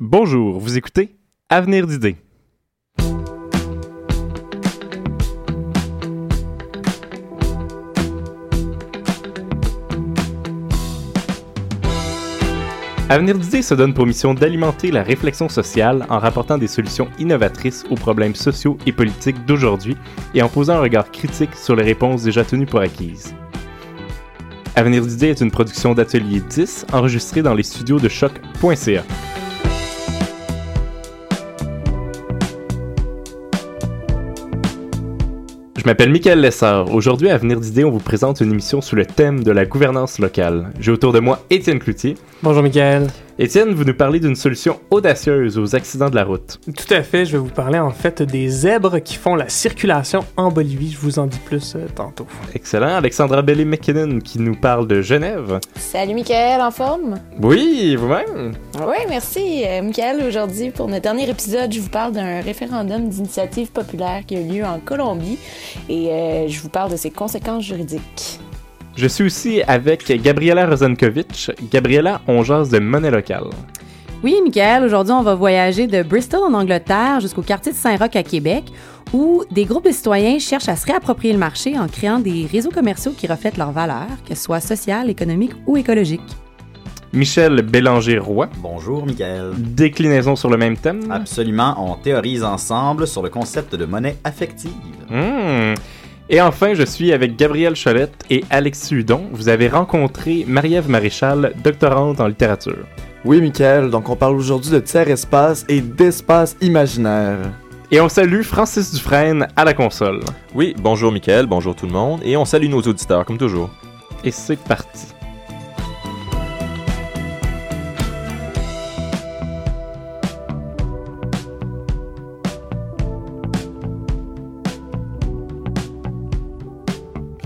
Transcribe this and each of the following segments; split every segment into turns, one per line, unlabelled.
Bonjour, vous écoutez Avenir d'idées. Avenir d'idées se donne pour mission d'alimenter la réflexion sociale en rapportant des solutions innovatrices aux problèmes sociaux et politiques d'aujourd'hui et en posant un regard critique sur les réponses déjà tenues pour acquises. Avenir d'idées est une production d'Atelier 10 enregistrée dans les studios de choc.ca. Je m'appelle Michael Lessard. Aujourd'hui, à Venir d'idées, on vous présente une émission sous le thème de la gouvernance locale. J'ai autour de moi Étienne Cloutier.
Bonjour Michael.
Étienne, vous nous parlez d'une solution audacieuse aux accidents de la route.
Tout à fait, je vais vous parler en fait des zèbres qui font la circulation en Bolivie. Je vous en dis plus euh, tantôt.
Excellent. Alexandra Bellé-McKinnon qui nous parle de Genève.
Salut Michael, en forme?
Oui, vous-même?
Oui, merci. Euh, Michael, aujourd'hui, pour notre dernier épisode, je vous parle d'un référendum d'initiative populaire qui a eu lieu en Colombie et euh, je vous parle de ses conséquences juridiques.
Je suis aussi avec Gabriela Rosenkovich. Gabriela, on jase de monnaie locale.
Oui, Michael, aujourd'hui, on va voyager de Bristol en Angleterre jusqu'au quartier de Saint-Roch à Québec, où des groupes de citoyens cherchent à se réapproprier le marché en créant des réseaux commerciaux qui reflètent leurs valeurs, que ce soit sociales, économiques ou écologiques.
Michel Bélanger-Roy.
Bonjour, Michael.
Déclinaison sur le même thème.
Absolument, on théorise ensemble sur le concept de monnaie affective.
Mmh. Et enfin, je suis avec Gabriel Cholette et Alexis Hudon. Vous avez rencontré Marie-Ève Maréchal, doctorante en littérature.
Oui, Michael, donc on parle aujourd'hui de tiers-espace et d'espace imaginaire.
Et on salue Francis Dufresne à la console.
Oui, bonjour Michael, bonjour tout le monde, et on salue nos auditeurs comme toujours.
Et c'est parti.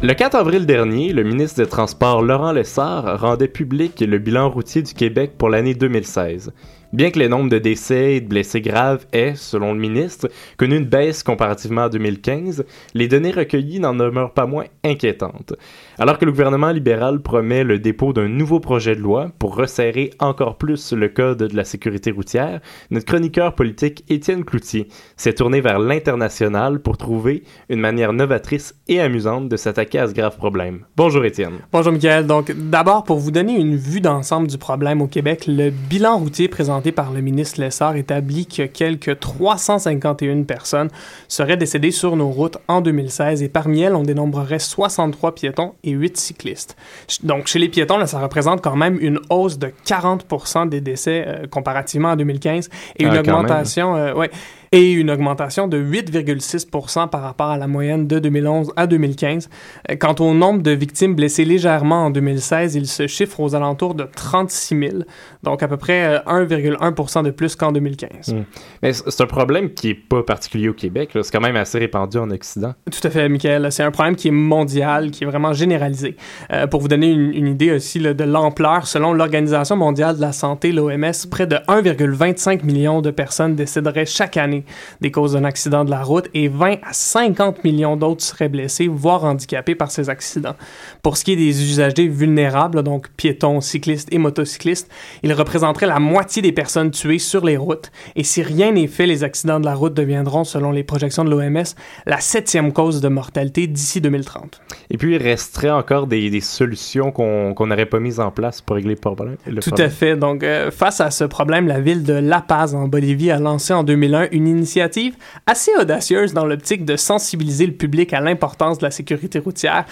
Le 4 avril dernier, le ministre des Transports Laurent Lessard rendait public le bilan routier du Québec pour l'année 2016. Bien que les nombres de décès et de blessés graves aient, selon le ministre, connu une baisse comparativement à 2015, les données recueillies n'en demeurent pas moins inquiétantes. Alors que le gouvernement libéral promet le dépôt d'un nouveau projet de loi pour resserrer encore plus le code de la sécurité routière, notre chroniqueur politique Étienne Cloutier s'est tourné vers l'international pour trouver une manière novatrice et amusante de s'attaquer à ce grave problème. Bonjour Étienne.
Bonjour Michael. Donc d'abord, pour vous donner une vue d'ensemble du problème au Québec, le bilan routier présenté par le ministre Lessard établit que quelques 351 personnes seraient décédées sur nos routes en 2016 et parmi elles, on dénombrerait 63 piétons et 8 cyclistes. Donc, chez les piétons, là, ça représente quand même une hausse de 40 des décès euh, comparativement à 2015 et une
Ah, quand
augmentation, euh, ouais, et une augmentation de 8,6 par rapport à la moyenne de 2011 à 2015. Euh, Quant au nombre de victimes blessées légèrement en 2016, il se chiffre aux alentours de 36 000, donc à peu près euh, 1,1 de plus qu'en 2015.
Mm. Mais c'est un problème qui est pas particulier au Québec. C'est quand même assez répandu en Occident.
Tout à fait, Michael. C'est un problème qui est mondial, qui est vraiment généralisé. Euh, pour vous donner une, une idée aussi là, de l'ampleur, selon l'Organisation mondiale de la santé, l'OMS, près de 1,25 million de personnes décéderaient chaque année des causes d'un accident de la route et 20 à 50 millions d'autres seraient blessés, voire handicapés par ces accidents. Pour ce qui est des usagers vulnérables, donc piétons, cyclistes et motocyclistes, ils représenteraient la moitié des personnes tuées sur les routes. Et si rien n'est fait, les accidents de la route deviendront, selon les projections de l'OMS, la septième cause de mortalité d'ici 2030.
Et puis, il resterait encore des, des solutions qu'on n'aurait pas mises en place pour régler le problème. le
Tout
problème.
à fait. Donc, euh, face à ce problème, la ville de La Paz, en Bolivie, a lancé en 2001 une initiative assez audacieuse dans l'optique de sensibiliser le public à l'importance de la sécurité routière.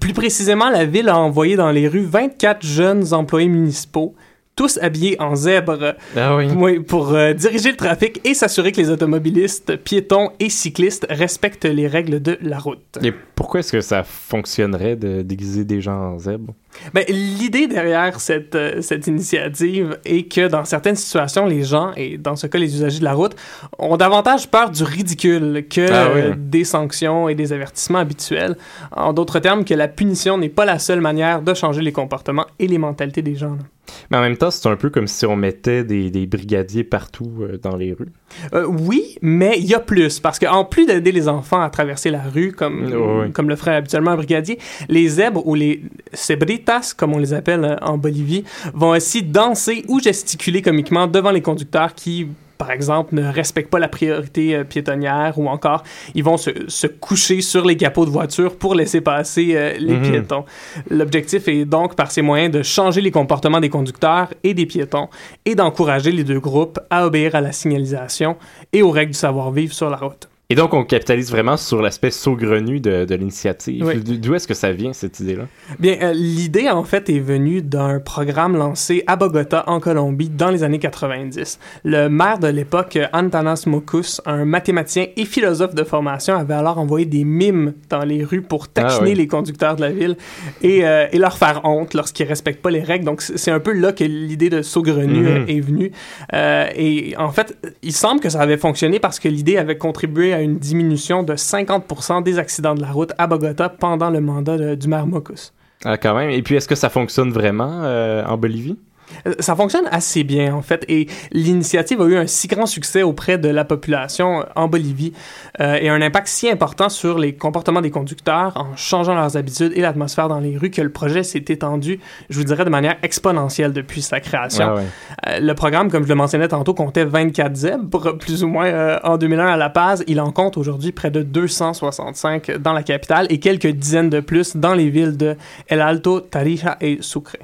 Plus précisément, la ville a envoyé dans les rues 24 jeunes employés municipaux tous habillés en zèbre
Ah oui.
oui, pour euh, diriger le trafic et s'assurer que les automobilistes, piétons et cyclistes respectent les règles de la route.
Et pourquoi est-ce que ça fonctionnerait de déguiser des gens en zèbre?
Ben, L'idée derrière cette, euh, cette initiative est que dans certaines situations, les gens, et dans ce cas les usagers de la route, ont davantage peur du ridicule que
Ah oui.
euh, des sanctions et des avertissements habituels. En d'autres termes, que la punition n'est pas la seule manière de changer les comportements et les mentalités des gens. là.
Mais en même temps, c'est un peu comme si on mettait des, des brigadiers partout euh, dans les rues.
Euh, oui, mais il y a plus, parce qu'en plus d'aider les enfants à traverser la rue, comme, comme le ferait habituellement un brigadier, les zèbres ou les cebritos sebritas, comme on les appelle euh, en Bolivie, vont aussi danser ou gesticuler comiquement devant les conducteurs qui par exemple, ne respectent pas la priorité euh, piétonnière ou encore ils vont se, se, coucher sur les capots de voiture pour laisser passer euh, les
Mhm.
piétons. L'objectif est donc, par ces moyens, de changer les comportements des conducteurs et des piétons et d'encourager les deux groupes à obéir à la signalisation et aux règles du savoir-vivre sur la route.
Et donc, on capitalise vraiment sur l'aspect saugrenu de, de l'initiative.
Oui.
D'où est-ce que ça vient, cette idée-là?
Bien, euh, l'idée, en fait, est venue d'un programme lancé à Bogota, en Colombie, dans les années 90. Le maire de l'époque, Antanas Mokus, un mathématicien et philosophe de formation, avait alors envoyé des mimes dans les rues pour taquiner
Ah oui.
les conducteurs de la ville et, euh, et leur faire honte lorsqu'ils respectent pas les règles. Donc, c'est un peu là que l'idée de saugrenu
Mhm.
euh, est venue. Euh, et en fait, il semble que ça avait fonctionné parce que l'idée avait contribué à une diminution de 50% des accidents de la route à Bogota pendant le mandat du maire Mokus.
Ah, quand même. Et puis, est-ce que ça fonctionne vraiment euh, en Bolivie?
Euh, Ça fonctionne assez bien, en fait, et l'initiative a eu un si grand succès auprès de la population euh, en Bolivie euh, et un impact si important sur les comportements des conducteurs en changeant leurs habitudes et l'atmosphère dans les rues que le projet s'est étendu, je vous dirais, de manière exponentielle depuis sa création.
Ah ouais.
Euh, le programme, comme je le mentionnais tantôt, comptait 24 zèbres, plus ou moins euh, en 2001 à La Paz. Il en compte aujourd'hui près de 265 dans la capitale et quelques dizaines de plus dans les villes de El Alto, Tarija et Sucre.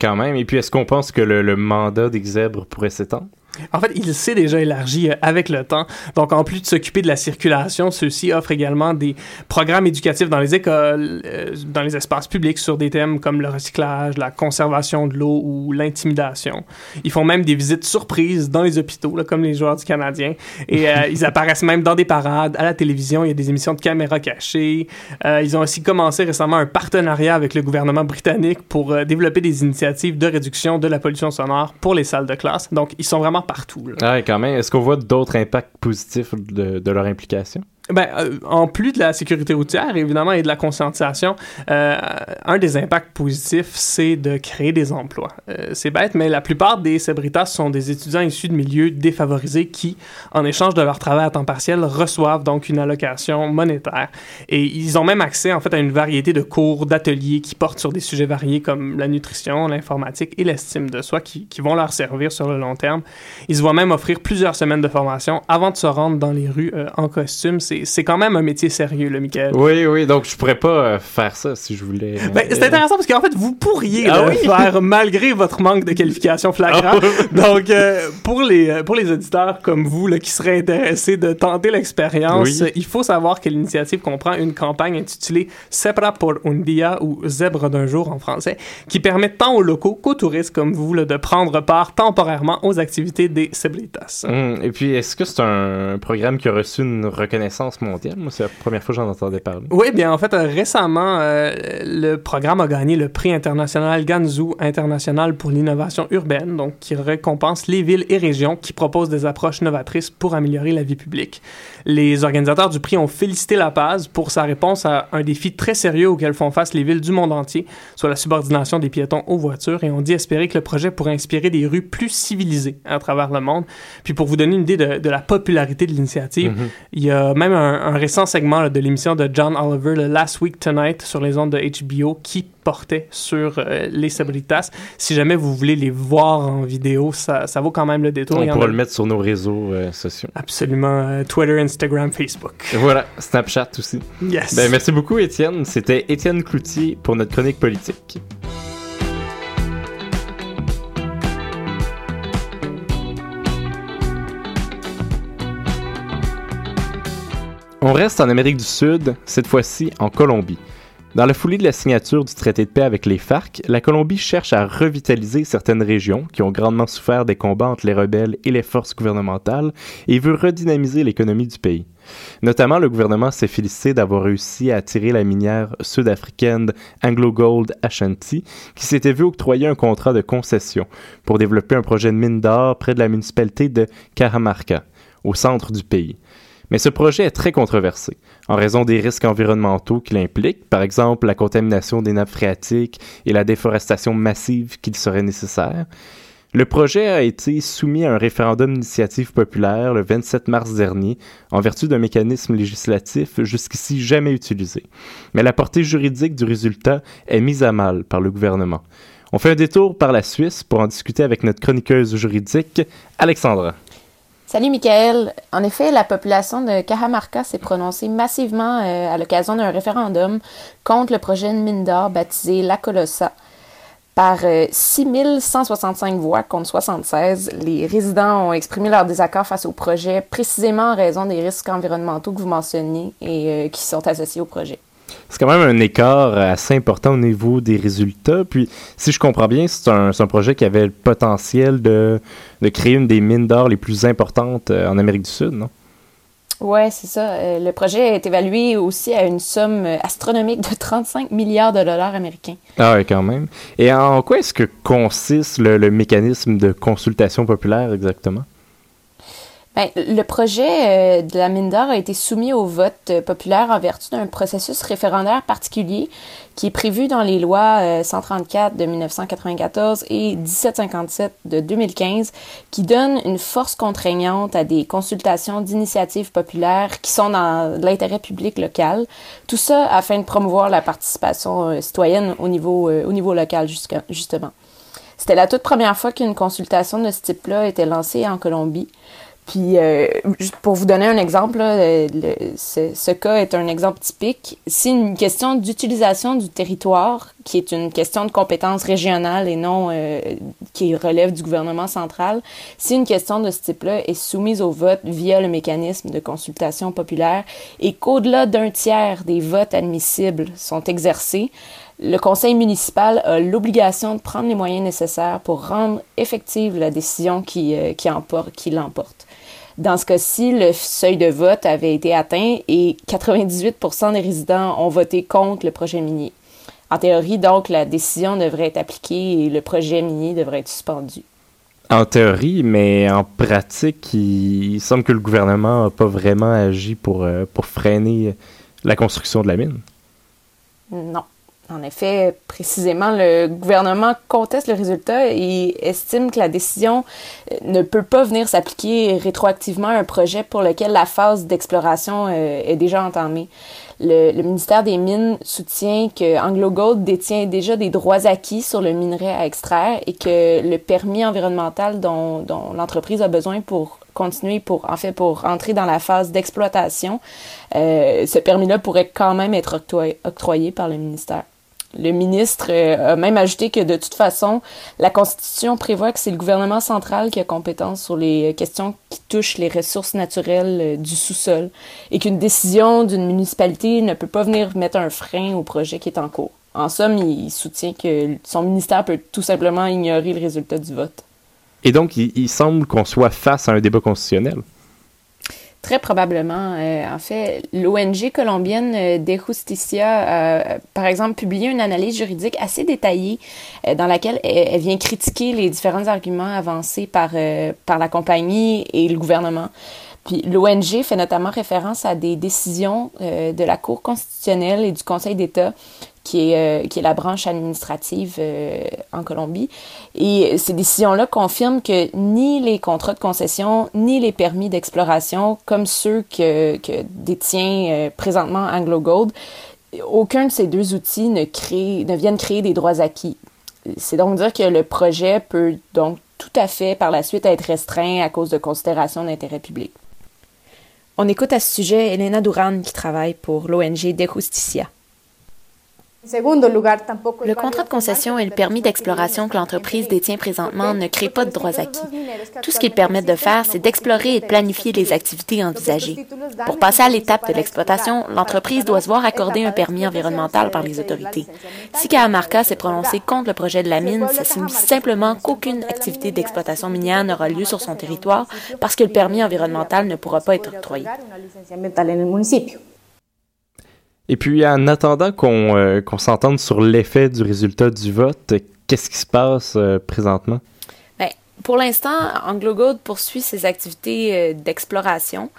Quand même. Et puis, est-ce qu'on pense que le, le mandat des zèbres pourrait s'étendre?
En fait, il s'est déjà élargi euh, avec le temps. Donc, en plus de s'occuper de la circulation, ceux-ci offrent également des programmes éducatifs dans les écoles, euh, dans les espaces publics sur des thèmes comme le recyclage, la conservation de l'eau ou l'intimidation. Ils font même des visites surprises dans les hôpitaux, là, comme les joueurs du Canadien. Et euh, ils apparaissent même dans des parades, à la télévision. Il y a des émissions de caméras cachées. Euh, ils ont aussi commencé récemment un partenariat avec le gouvernement britannique pour euh, développer des initiatives de réduction de la pollution sonore pour les salles de classe. Donc, ils sont vraiment partout. là.
Ah, quand même. Est-ce qu'on voit d'autres impacts positifs de leur implication?
Ben, euh, en plus de la sécurité routière, évidemment, et de la conscientisation, euh, un des impacts positifs, c'est de créer des emplois. Euh, c'est bête, mais la plupart des Cebritas sont des étudiants issus de milieux défavorisés qui, en échange de leur travail à temps partiel, reçoivent donc une allocation monétaire. Et ils ont même accès, en fait, à une variété de cours, d'ateliers qui portent sur des sujets variés comme la nutrition, l'informatique et l'estime de soi qui, vont leur servir sur le long terme. Ils se voient même offrir plusieurs semaines de formation avant de se rendre dans les rues en costume. C'est quand même un métier sérieux, le Michael.
Oui, oui. Donc, je pourrais pas euh, faire ça si je voulais. euh,
Ben, c'est intéressant parce qu'en fait, vous pourriez
Ah oui?
faire malgré votre manque de qualification flagrant. Donc, euh, pour, les, pour les auditeurs comme vous là, qui seraient intéressés de tenter l'expérience,
Oui.
il faut savoir que l'initiative comprend une campagne intitulée Sepra por un día ou Zèbre d'un jour en français, qui permet tant aux locaux qu'aux touristes comme vous là, de prendre part temporairement aux activités des Cebritas.
Hum, Et puis, est-ce que c'est un programme qui a reçu une reconnaissance mondiale? Moi, c'est la première fois que j'en entendais parler.
Oui, bien en fait, euh, récemment, euh, le programme a gagné le prix international Ganzhou International pour l'innovation urbaine, donc qui récompense les villes et régions qui proposent des approches novatrices pour améliorer la vie publique. Les organisateurs du prix ont félicité La Paz pour sa réponse à un défi très sérieux auquel font face les villes du monde entier, soit la subordination des piétons aux voitures, et ont dit espérer que le projet pourrait inspirer des rues plus civilisées à travers le monde. Puis pour vous donner une idée de, de la popularité de l'initiative,
Mhm.
il y a même un, un récent segment là, de l'émission de John Oliver, le Last Week Tonight, sur les ondes de HBO, qui portait sur euh, les Sabritas. Si jamais vous voulez les voir en vidéo, ça, ça vaut quand même le détour.
On pourra
a
le mettre sur nos réseaux euh, sociaux.
Absolument. euh, Twitter, Instagram, Facebook.
Et voilà, Snapchat aussi.
Yes.
Ben, merci beaucoup, Étienne. C'était Étienne Cloutier pour notre chronique politique. On reste en Amérique du Sud, cette fois-ci en Colombie. Dans la foulée de la signature du traité de paix avec les FARC, la Colombie cherche à revitaliser certaines régions qui ont grandement souffert des combats entre les rebelles et les forces gouvernementales et veut redynamiser l'économie du pays. Notamment, le gouvernement s'est félicité d'avoir réussi à attirer la minière sud-africaine Anglo Gold Ashanti, qui s'était vu octroyer un contrat de concession pour développer un projet de mine d'or près de la municipalité de Caramarca, au centre du pays. Mais ce projet est très controversé, en raison des risques environnementaux qu'il implique, par exemple la contamination des nappes phréatiques et la déforestation massive qu'il serait nécessaire. Le projet a été soumis à un référendum d'initiative populaire le 27 mars dernier, en vertu d'un mécanisme législatif jusqu'ici jamais utilisé. Mais la portée juridique du résultat est mise à mal par le gouvernement. On fait un détour par la Suisse pour en discuter avec notre chroniqueuse juridique, Alexandra.
Salut Michael. En effet, la population de Cajamarca s'est prononcée massivement euh, à l'occasion d'un référendum contre le projet de mine d'or baptisé La Colossa. Par euh, 6165 voix contre 76, les résidents ont exprimé leur désaccord face au projet, précisément en raison des risques environnementaux que vous mentionnez et euh, qui sont associés au projet.
C'est quand même un écart assez important au niveau des résultats. Puis, si je comprends bien, c'est un, projet qui avait le potentiel de, de créer une des mines d'or les plus importantes euh, en Amérique du Sud, non?
Ouais, c'est ça. Euh, le projet est évalué aussi à une somme euh, astronomique de 35 milliards de dollars américains.
Ah oui, quand même. Et en quoi est-ce que consiste le, le mécanisme de consultation populaire exactement?
Ben, le projet euh, de la mine d'or a été soumis au vote euh, populaire en vertu d'un processus référendaire particulier qui est prévu dans les lois euh, 134 de 1994 et 1757 de 2015 qui donne une force contraignante à des consultations d'initiatives populaires qui sont dans l'intérêt public local. Tout ça afin de promouvoir la participation euh, citoyenne au niveau, euh, au niveau local justement. C'était la toute première fois qu'une consultation de ce type-là était lancée en Colombie. Puis, euh, pour vous donner un exemple, le- ce, cas est un exemple typique. Si une question d'utilisation du territoire, qui est une question de compétence régionale et non euh, qui relève du gouvernement central, si une question de ce type-là est soumise au vote via le mécanisme de consultation populaire et qu'au-delà d'un tiers des votes admissibles sont exercés, le conseil municipal a l'obligation de prendre les moyens nécessaires pour rendre effective la décision qui, euh, qui, emporte- qui l'emporte. Dans ce cas-ci, le seuil de vote avait été atteint et 98% des résidents ont voté contre le projet minier. En théorie, donc, la décision devrait être appliquée et le projet minier devrait être suspendu.
En théorie, mais en pratique, il, il semble que le gouvernement n'a pas vraiment agi pour, euh, pour freiner la construction de la mine.
Non. En effet, précisément, le gouvernement conteste le résultat et estime que la décision euh, ne peut pas venir s'appliquer rétroactivement à un projet pour lequel la phase d'exploration euh, est déjà entamée. Le, ministère des Mines soutient que AngloGold détient déjà des droits acquis sur le minerai à extraire et que le permis environnemental dont, dont l'entreprise a besoin pour continuer pour en fait pour entrer dans la phase d'exploitation, euh, ce permis-là pourrait quand même être octroyé, octroyé par le ministère. Le ministre euh, a même ajouté que de toute façon, la Constitution prévoit que c'est le gouvernement central qui a compétence sur les questions qui touchent les ressources naturelles euh, du sous-sol et qu'une décision d'une municipalité ne peut pas venir mettre un frein au projet qui est en cours. En somme, il soutient que son ministère peut tout simplement ignorer le résultat du vote.
Et donc, il, il semble qu'on soit face à un débat constitutionnel.
Très probablement. Euh, en fait, l'ONG colombienne euh, De Justicia a, par exemple, publié une analyse juridique assez détaillée euh, dans laquelle elle, vient critiquer les différents arguments avancés par, euh, par la compagnie et le gouvernement. Puis l'ONG fait notamment référence à des décisions euh, de la Cour constitutionnelle et du Conseil d'État qui est, euh, qui est la branche administrative euh, en Colombie. Et ces décisions-là confirment que ni les contrats de concession, ni les permis d'exploration, comme ceux que, que détient euh, présentement AngloGold, aucun de ces deux outils ne, crée, ne viennent créer des droits acquis. C'est donc dire que le projet peut donc tout à fait par la suite être restreint à cause de considérations d'intérêt public. On écoute à ce sujet Elena Duran qui travaille pour l'ONG De Justicia.
Le contrat de concession et le permis d'exploration que l'entreprise détient présentement ne créent pas de droits acquis. Tout ce qu'ils permettent de faire, c'est d'explorer et de planifier les activités envisagées. Pour passer à l'étape de l'exploitation, l'entreprise doit se voir accorder un permis environnemental par les autorités. Si Cajamarca s'est prononcé contre le projet de la mine, ça signifie simplement qu'aucune activité d'exploitation minière n'aura lieu sur son territoire parce que le permis environnemental ne pourra pas être octroyé.
Et puis, en attendant qu'on euh, qu'on s'entende sur l'effet du résultat du vote, qu'est-ce qui se passe euh, présentement?
Ben, Pour l'instant, AngloGold poursuit ses activités euh, d'exploration,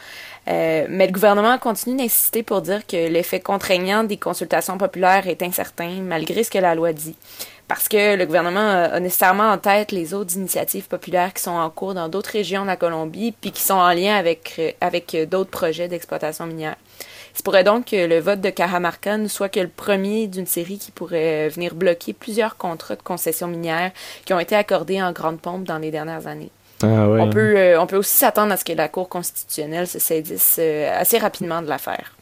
mais le gouvernement continue d'insister pour dire que l'effet contraignant des consultations populaires est incertain, malgré ce que la loi dit. Parce que le gouvernement a nécessairement en tête les autres initiatives populaires qui sont en cours dans d'autres régions de la Colombie, puis qui sont en lien avec, avec d'autres projets d'exploitation minière. Se pourrait donc que le vote de Cajamarca ne soit que le premier d'une série qui pourrait venir bloquer plusieurs contrats de concession minière qui ont été accordés en grande pompe dans les dernières années.
Ah ouais.
On peut, euh, on peut aussi s'attendre à ce que la Cour constitutionnelle se saisisse euh, assez rapidement de l'affaire.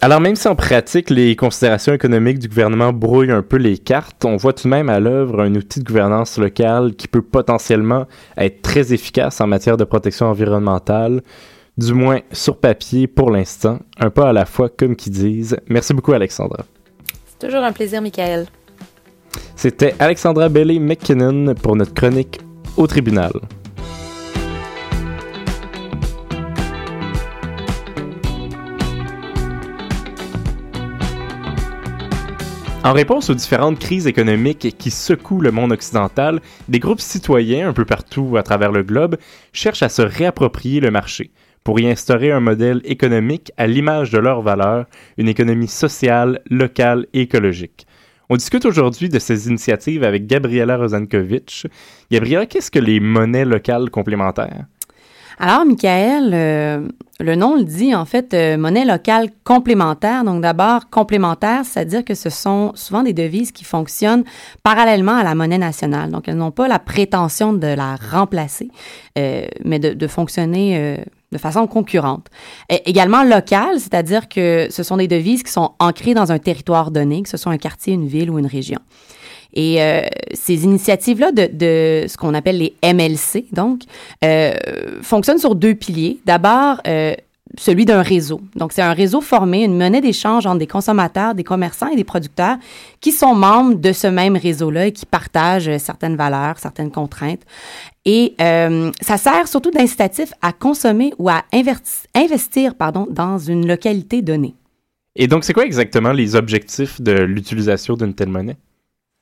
Alors même si en pratique les considérations économiques du gouvernement brouillent un peu les cartes, on voit tout de même à l'œuvre un outil de gouvernance locale qui peut potentiellement être très efficace en matière de protection environnementale, du moins sur papier pour l'instant, un pas à la fois comme qui disent. Merci beaucoup Alexandra.
C'est toujours un plaisir, Michael.
C'était Alexandra Bailey McKinnon pour notre chronique au tribunal. En réponse aux différentes crises économiques qui secouent le monde occidental, des groupes citoyens un peu partout à travers le globe cherchent à se réapproprier le marché pour y instaurer un modèle économique à l'image de leurs valeurs, une économie sociale, locale et écologique. On discute aujourd'hui de ces initiatives avec Gabriela Rosankovic. Gabriela, qu'est-ce que les monnaies locales complémentaires?
Alors, Michael, euh, le nom le dit, en fait, euh, monnaie locale complémentaire. Donc, d'abord, complémentaire, c'est-à-dire que ce sont souvent des devises qui fonctionnent parallèlement à la monnaie nationale. Donc, elles n'ont pas la prétention de la remplacer, euh, mais de, de fonctionner euh, de façon concurrente. Et également locale, c'est-à-dire que ce sont des devises qui sont ancrées dans un territoire donné, que ce soit un quartier, une ville ou une région. Et euh, ces initiatives-là de, ce qu'on appelle les MLC, donc, euh, fonctionnent sur deux piliers. D'abord, euh, celui d'un réseau. Donc, c'est un réseau formé, une monnaie d'échange entre des consommateurs, des commerçants et des producteurs qui sont membres de ce même réseau-là et qui partagent certaines valeurs, certaines contraintes. Et ça sert surtout d'incitatif à consommer ou à investir, investir pardon, dans une localité donnée.
Et donc, c'est quoi exactement les objectifs de l'utilisation d'une telle monnaie?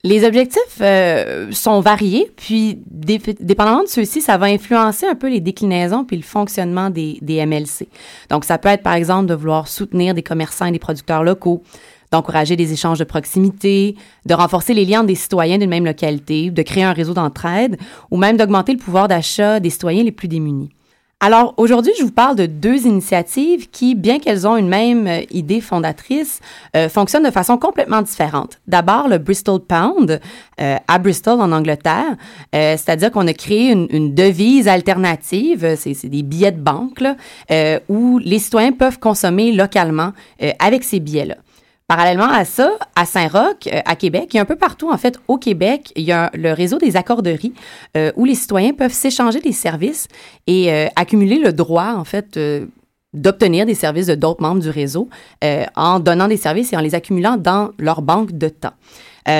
Les objectifs euh, sont variés, puis dé dépendamment de ceux-ci, ça va influencer un peu les déclinaisons puis le fonctionnement des, des, MLC. Donc, ça peut être, par exemple, de vouloir soutenir des commerçants et des producteurs locaux, d'encourager des échanges de proximité, de renforcer les liens des citoyens d'une même localité, de créer un réseau d'entraide, ou même d'augmenter le pouvoir d'achat des citoyens les plus démunis. Alors aujourd'hui, je vous parle de deux initiatives qui, bien qu'elles ont une même euh, idée fondatrice, euh, fonctionnent de façon complètement différente. D'abord, le Bristol Pound euh, à Bristol en Angleterre, euh, c'est-à-dire qu'on a créé une, une devise alternative, c'est des billets de banque là, euh, où les citoyens peuvent consommer localement avec ces billets-là. Parallèlement à ça, à Saint-Roch, euh, à Québec, et un peu partout en fait au Québec, il y a le réseau des accorderies euh, où les citoyens peuvent s'échanger des services et euh, accumuler le droit en fait d'obtenir des services de d'autres membres du réseau en donnant des services et en les accumulant dans leur banque de temps.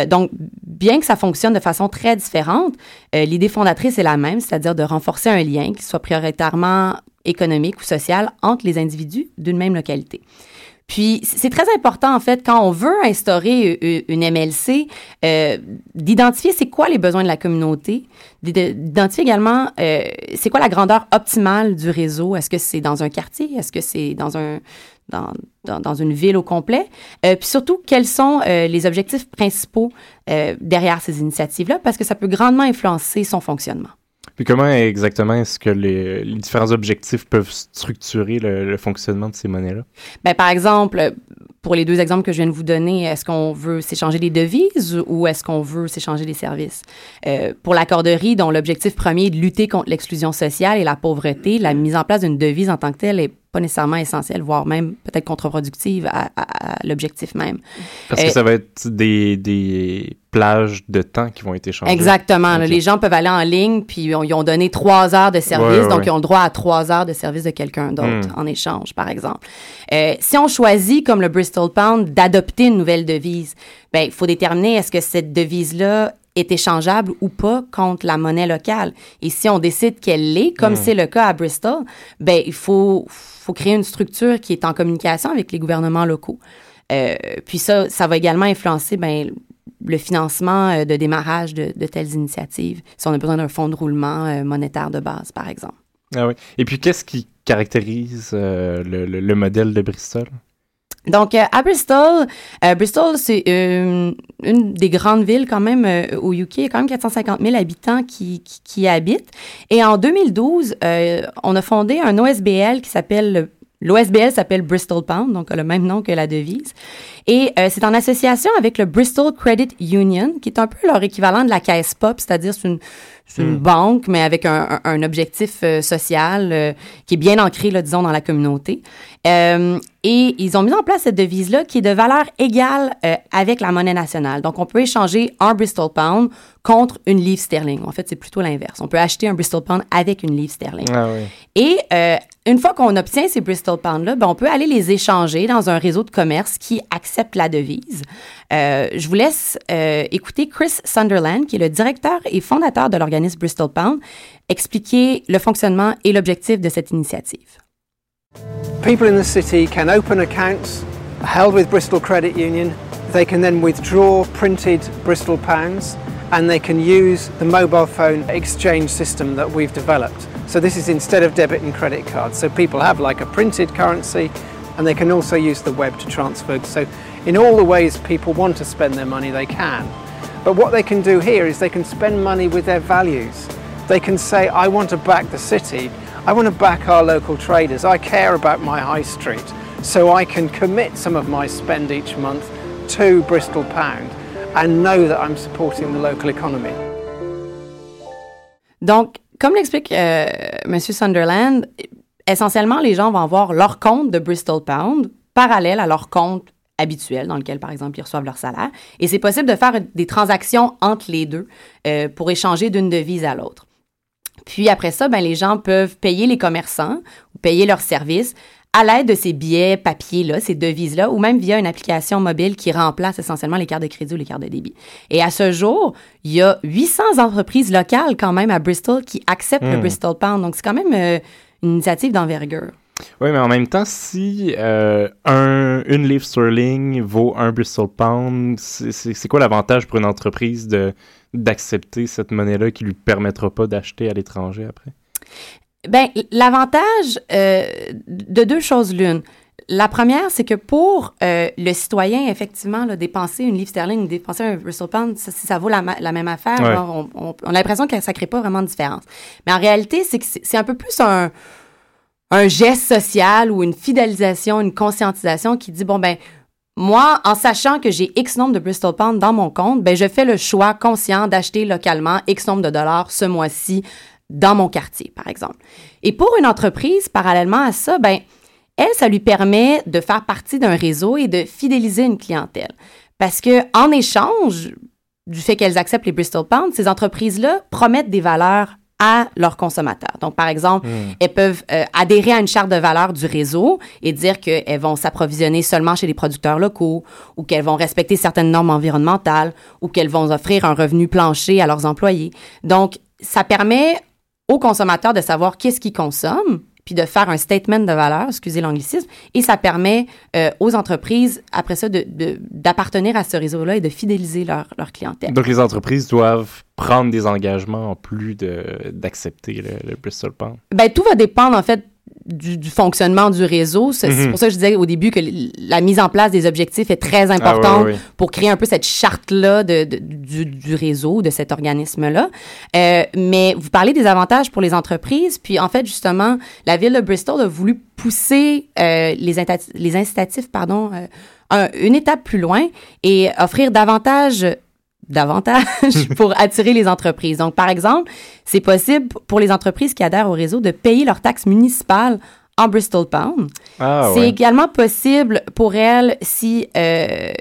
Donc, bien que ça fonctionne de façon très différente, l'idée fondatrice est la même, c'est-à-dire de renforcer un lien qui soit prioritairement économique ou social entre les individus d'une même localité. Puis, c'est très important, en fait, quand on veut instaurer une MLC, euh, d'identifier c'est quoi les besoins de la communauté, d'identifier également euh, c'est quoi la grandeur optimale du réseau. Est-ce que c'est dans un quartier? Est-ce que c'est dans un... Dans, dans, dans, une ville au complet? Euh, puis surtout, quels sont euh, les objectifs principaux euh, derrière ces initiatives-là, parce que ça peut grandement influencer son fonctionnement.
Puis comment exactement est-ce que les, les, différents objectifs peuvent structurer le, le fonctionnement de ces monnaies-là?
Bien, par exemple, pour les deux exemples que je viens de vous donner, est-ce qu'on veut s'échanger des devises ou est-ce qu'on veut s'échanger des services? Euh, pour l'accorderie, dont l'objectif premier est de lutter contre l'exclusion sociale et la pauvreté, la mise en place d'une devise en tant que telle est pas nécessairement essentielle, voire même peut-être contre-productive à, à, à l'objectif même.
Parce que euh, ça va être des, des plages de temps qui vont être échangées.
Exactement. Okay. les gens peuvent aller en ligne, puis ils ont donné trois heures de service, ouais, donc ouais. ils ont le droit à trois heures de service de quelqu'un d'autre mm. en échange, par exemple. Euh, si on choisit, comme le Bristol Pound, d'adopter une nouvelle devise, ben il faut déterminer est-ce que cette devise-là est échangeable ou pas contre la monnaie locale. Et si on décide qu'elle l'est, comme mm. c'est le cas à Bristol, ben il faut, faut créer une structure qui est en communication avec les gouvernements locaux. Euh, puis ça, ça va également influencer ben, le financement euh, de démarrage de, de, telles initiatives, si on a besoin d'un fonds de roulement euh, monétaire de base, par exemple.
Ah oui. Et puis, qu'est-ce qui caractérise euh, le, le, le, modèle de Bristol?
Donc, euh, à Bristol, euh, Bristol, c'est une, une des grandes villes quand même au UK. Il y a quand même 450 000 habitants qui, qui, qui y habitent. Et en 2012, on a fondé un OSBL qui s'appelle L'OSBL s'appelle Bristol Pound, donc a le même nom que la devise. Et euh, c'est en association avec le Bristol Credit Union, qui est un peu leur équivalent de la caisse pop, c'est-à-dire c'est une, c'est une mm. banque, mais avec un, objectif euh, social euh, qui est bien ancré, là, disons, dans la communauté. Euh, et ils ont mis en place cette devise-là qui est de valeur égale euh, avec la monnaie nationale. Donc, on peut échanger un Bristol Pound contre une livre sterling. En fait, c'est plutôt l'inverse. On peut acheter un Bristol Pound avec une livre sterling.
Ah oui.
Et euh, une fois qu'on obtient ces Bristol Pounds-là, ben, on peut aller les échanger dans un réseau de commerce qui accepte la devise. Je vous laisse écouter Chris Sunderland, qui est le directeur et fondateur de l'organisme Bristol Pound, expliquer le fonctionnement et l'objectif de cette initiative.
People in the city can open accounts held with Bristol Credit Union. They can then withdraw printed Bristol pounds and they can use the mobile phone exchange system that we've developed. So this is instead of debit and credit cards. So people have like a printed currency and they can also use the web to transfer. So in all the ways people want to spend their money, they can. But what they can do here is they can spend money with their values. They can say, I want to back the city. I want to back our local traders. I care about my high street. So I can commit some of my spend each month to Bristol Pound and know that I'm supporting the local economy.
Donc, comme l'explique euh, M. Sunderland, essentiellement, les gens vont avoir leur compte de Bristol Pound parallèle à leur compte habituel dans lequel, par exemple, ils reçoivent leur salaire. Et c'est possible de faire des transactions entre les deux euh, pour échanger d'une devise à l'autre. Puis après ça, ben, les gens peuvent payer les commerçants ou payer leurs services à l'aide de ces billets papier-là, ces devises-là, ou même via une application mobile qui remplace essentiellement les cartes de crédit ou les cartes de débit. Et à ce jour, il y a 800 entreprises locales quand même à Bristol qui acceptent mmh. le Bristol Pound. Donc, c'est quand même euh, une initiative d'envergure.
Oui, mais en même temps, si euh, un, une livre sterling vaut un Bristol Pound, c'est quoi l'avantage pour une entreprise de d'accepter cette monnaie-là qui lui permettra pas d'acheter à l'étranger après?
Ben, l'avantage euh, de deux choses l'une. La première, c'est que pour euh, le citoyen, effectivement, là, dépenser une livre sterling, dépenser un Bristol Pound, ça, ça vaut la, la, même affaire.
Ouais.
Genre, on, on, on, a l'impression que ça crée pas vraiment de différence. Mais en réalité, c'est que c'est un peu plus un, un geste social ou une fidélisation, une conscientisation qui dit, bon, ben, moi, en sachant que j'ai X nombre de Bristol Pound dans mon compte, ben, je fais le choix conscient d'acheter localement X nombre de dollars ce mois-ci dans mon quartier, par exemple. Et pour une entreprise, parallèlement à ça, ben, elle, ça lui permet de faire partie d'un réseau et de fidéliser une clientèle. Parce que en échange du fait qu'elles acceptent les Bristol Pounds, ces entreprises-là promettent des valeurs à leurs consommateurs. Donc, par exemple, mmh. elles peuvent euh, adhérer à une charte de valeur du réseau et dire qu'elles vont s'approvisionner seulement chez les producteurs locaux ou qu'elles vont respecter certaines normes environnementales ou qu'elles vont offrir un revenu plancher à leurs employés. Donc, ça permet aux consommateurs de savoir qu'est-ce qu'ils consomment, puis de faire un statement de valeur, excusez l'anglicisme, et ça permet euh, aux entreprises, après ça, d'appartenir de, de, à ce réseau-là et de fidéliser leur, leur, clientèle.
Donc, les entreprises doivent prendre des engagements en plus d'accepter le, le Bristol Pound?
Ben, tout va dépendre, en fait, du, du, fonctionnement du réseau. C'est mm -hmm. pour ça que je disais au début que la mise en place des objectifs est très importante ah, oui, oui. pour créer un peu cette charte-là de, de, du, du, réseau, de cet organisme-là. Euh, mais vous parlez des avantages pour les entreprises, puis en fait, justement, la ville de Bristol a voulu pousser euh, les, les incitatifs, pardon, euh, un, une étape plus loin et offrir davantage davantage pour attirer les entreprises. Donc, par exemple, c'est possible pour les entreprises qui adhèrent au réseau de payer leurs taxes municipales en Bristol Pound.
Ah,
c'est
ouais.
également possible pour elles, si, euh,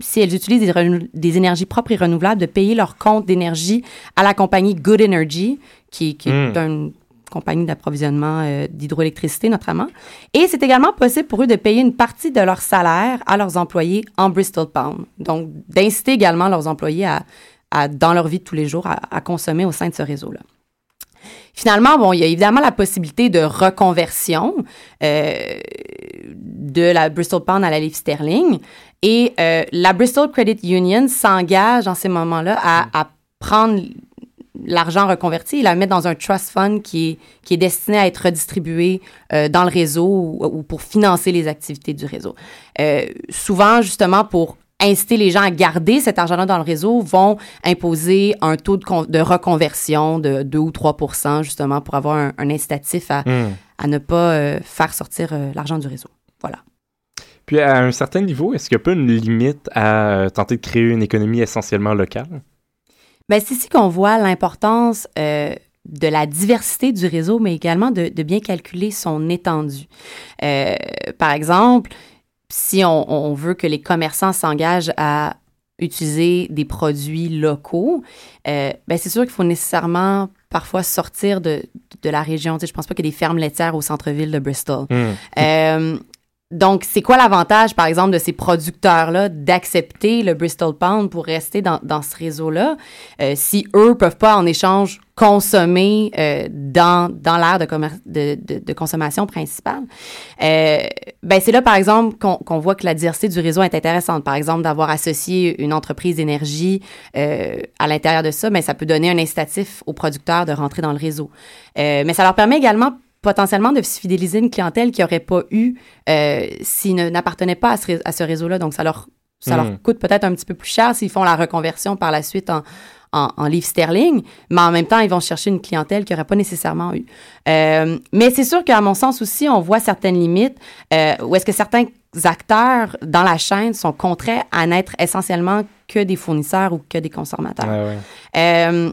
si elles utilisent des, des, énergies propres et renouvelables, de payer leur compte d'énergie à la compagnie Good Energy, qui, qui mm. est un compagnie d'approvisionnement euh, d'hydroélectricité notamment. Et c'est également possible pour eux de payer une partie de leur salaire à leurs employés en Bristol Pound. Donc, d'inciter également leurs employés à, dans leur vie de tous les jours, à, consommer au sein de ce réseau-là. Finalement, bon, il y a évidemment la possibilité de reconversion euh, de la Bristol Pound à la livre sterling. Et euh, la Bristol Credit Union s'engage en ces moments-là à prendre l'argent reconverti et la mettre dans un trust fund qui est, qui est destiné à être redistribué euh, dans le réseau ou, ou, pour financer les activités du réseau. Euh, souvent, justement, pour inciter les gens à garder cet argent-là dans le réseau, vont imposer un taux de, de reconversion de 2 ou 3% justement, pour avoir un, un incitatif à,
Hmm.
à ne pas euh, faire sortir l'argent du réseau. Voilà.
Puis à un certain niveau, est-ce qu'il n'y a pas une limite à tenter de créer une économie essentiellement locale?
Ben, c'est ici qu'on voit l'importance euh, de la diversité du réseau, mais également de, de bien calculer son étendue. Euh, par exemple, si on, on veut que les commerçants s'engagent à utiliser des produits locaux, euh, ben c'est sûr qu'il faut nécessairement parfois sortir de, de la région. Tu sais, je pense pas qu'il y ait des fermes laitières au centre-ville de Bristol.
Hmm.
Euh, donc, c'est quoi l'avantage, par exemple, de ces producteurs-là d'accepter le Bristol Pound pour rester dans, dans ce réseau-là euh, si eux peuvent pas, en échange, consommer euh, dans, dans l'ère de, de, de, de consommation principale? Euh, ben, c'est là, par exemple, qu'on qu'on voit que la diversité du réseau est intéressante. Par exemple, d'avoir associé une entreprise d'énergie euh, à l'intérieur de ça, ben, ça peut donner un incitatif aux producteurs de rentrer dans le réseau. Euh, mais ça leur permet également potentiellement de se fidéliser une clientèle qui n'aurait pas eu euh, s'ils n'appartenaient pas à ce, ré- à ce réseau-là. Donc, ça leur, ça leur coûte peut-être un petit peu plus cher s'ils font la reconversion par la suite en, en, en livres sterling, mais en même temps, ils vont chercher une clientèle qu'ils n'auraient pas nécessairement eu. Euh, mais c'est sûr qu'à mon sens aussi, on voit certaines limites euh, où est-ce que certains acteurs dans la chaîne sont contraints à n'être essentiellement que des fournisseurs ou que des consommateurs.
Ouais.
Euh,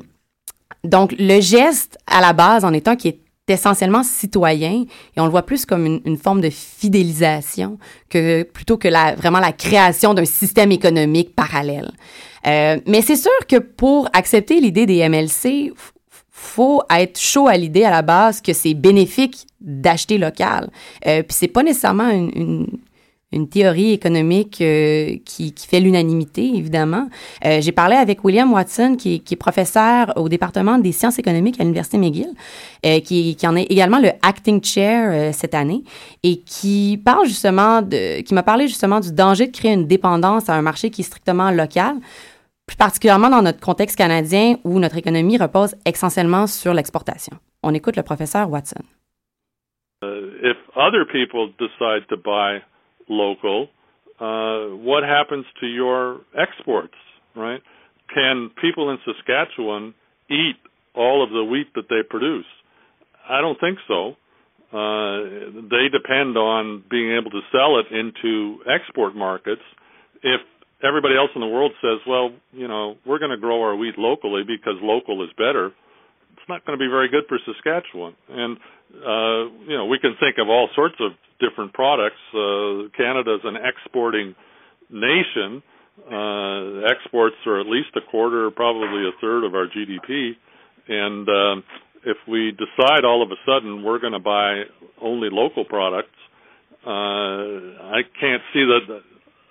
donc, le geste à la base, en étant qui est essentiellement citoyen, et on le voit plus comme une, une forme de fidélisation que plutôt que la, vraiment la création d'un système économique parallèle. Euh, mais c'est sûr que pour accepter l'idée des MLC, faut être chaud à l'idée à la base que c'est bénéfique d'acheter local. Euh, Puis c'est pas nécessairement une, une, une théorie économique euh, qui, qui fait l'unanimité, évidemment. Euh, J'ai parlé avec William Watson, qui, est- professeur au département des sciences économiques à l'Université McGill, euh, qui, en est également le acting chair cette année, et qui parle justement de, qui m'a parlé justement du danger de créer une dépendance à un marché qui est strictement local, plus particulièrement dans notre contexte canadien où notre économie repose essentiellement sur l'exportation. On écoute le professeur Watson.
Local, uh, what happens to your exports, right? Can people in Saskatchewan eat all of the wheat that they produce? I don't think so. Uh, they depend on being able to sell it into export markets. If everybody else in the world says, well, you know, we're going to grow our wheat locally because local is better, it's not going to be very good for Saskatchewan. And uh, you know, we can think of all sorts of different products. Uh, Canada's an exporting nation. Uh, exports are at least a quarter, probably a third of our GDP. And um, if we decide all of a sudden we're going to buy only local products, uh, I can't see that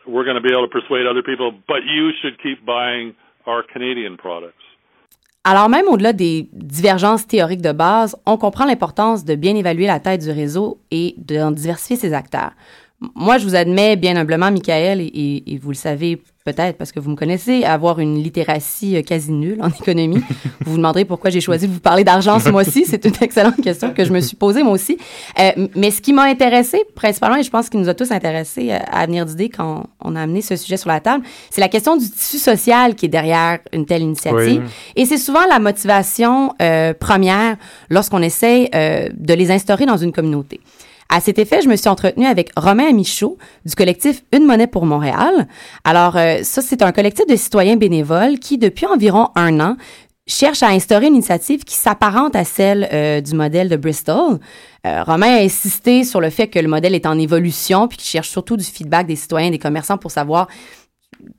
we're going to be able to persuade other people. But you should keep buying our Canadian products.
Alors même au-delà des divergences théoriques de base, on comprend l'importance de bien évaluer la taille du réseau et d'en diversifier ses acteurs. Moi, je vous admets bien humblement, Michael, et- et vous le savez peut-être parce que vous me connaissez, avoir une littératie euh, quasi nulle en économie. vous vous demanderez pourquoi j'ai choisi de vous parler d'argent ce mois-ci. C'est une excellente question que je me suis posée moi aussi. Euh, mais ce qui m'a intéressé principalement, et je pense qu'il nous a tous intéressés euh, à venir d'idée quand on a amené ce sujet sur la table, c'est la question du tissu social qui est derrière une telle initiative.
Oui.
Et c'est souvent la motivation euh, première lorsqu'on essaie euh, de les instaurer dans une communauté. À cet effet, je me suis entretenue avec Romain Amichaud du collectif Une monnaie pour Montréal. Alors, euh, ça, c'est un collectif de citoyens bénévoles qui, depuis environ un an, cherche à instaurer une initiative qui s'apparente à celle euh, du modèle de Bristol. Euh, Romain a insisté sur le fait que le modèle est en évolution, puis qu'il cherche surtout du feedback des citoyens, des commerçants pour savoir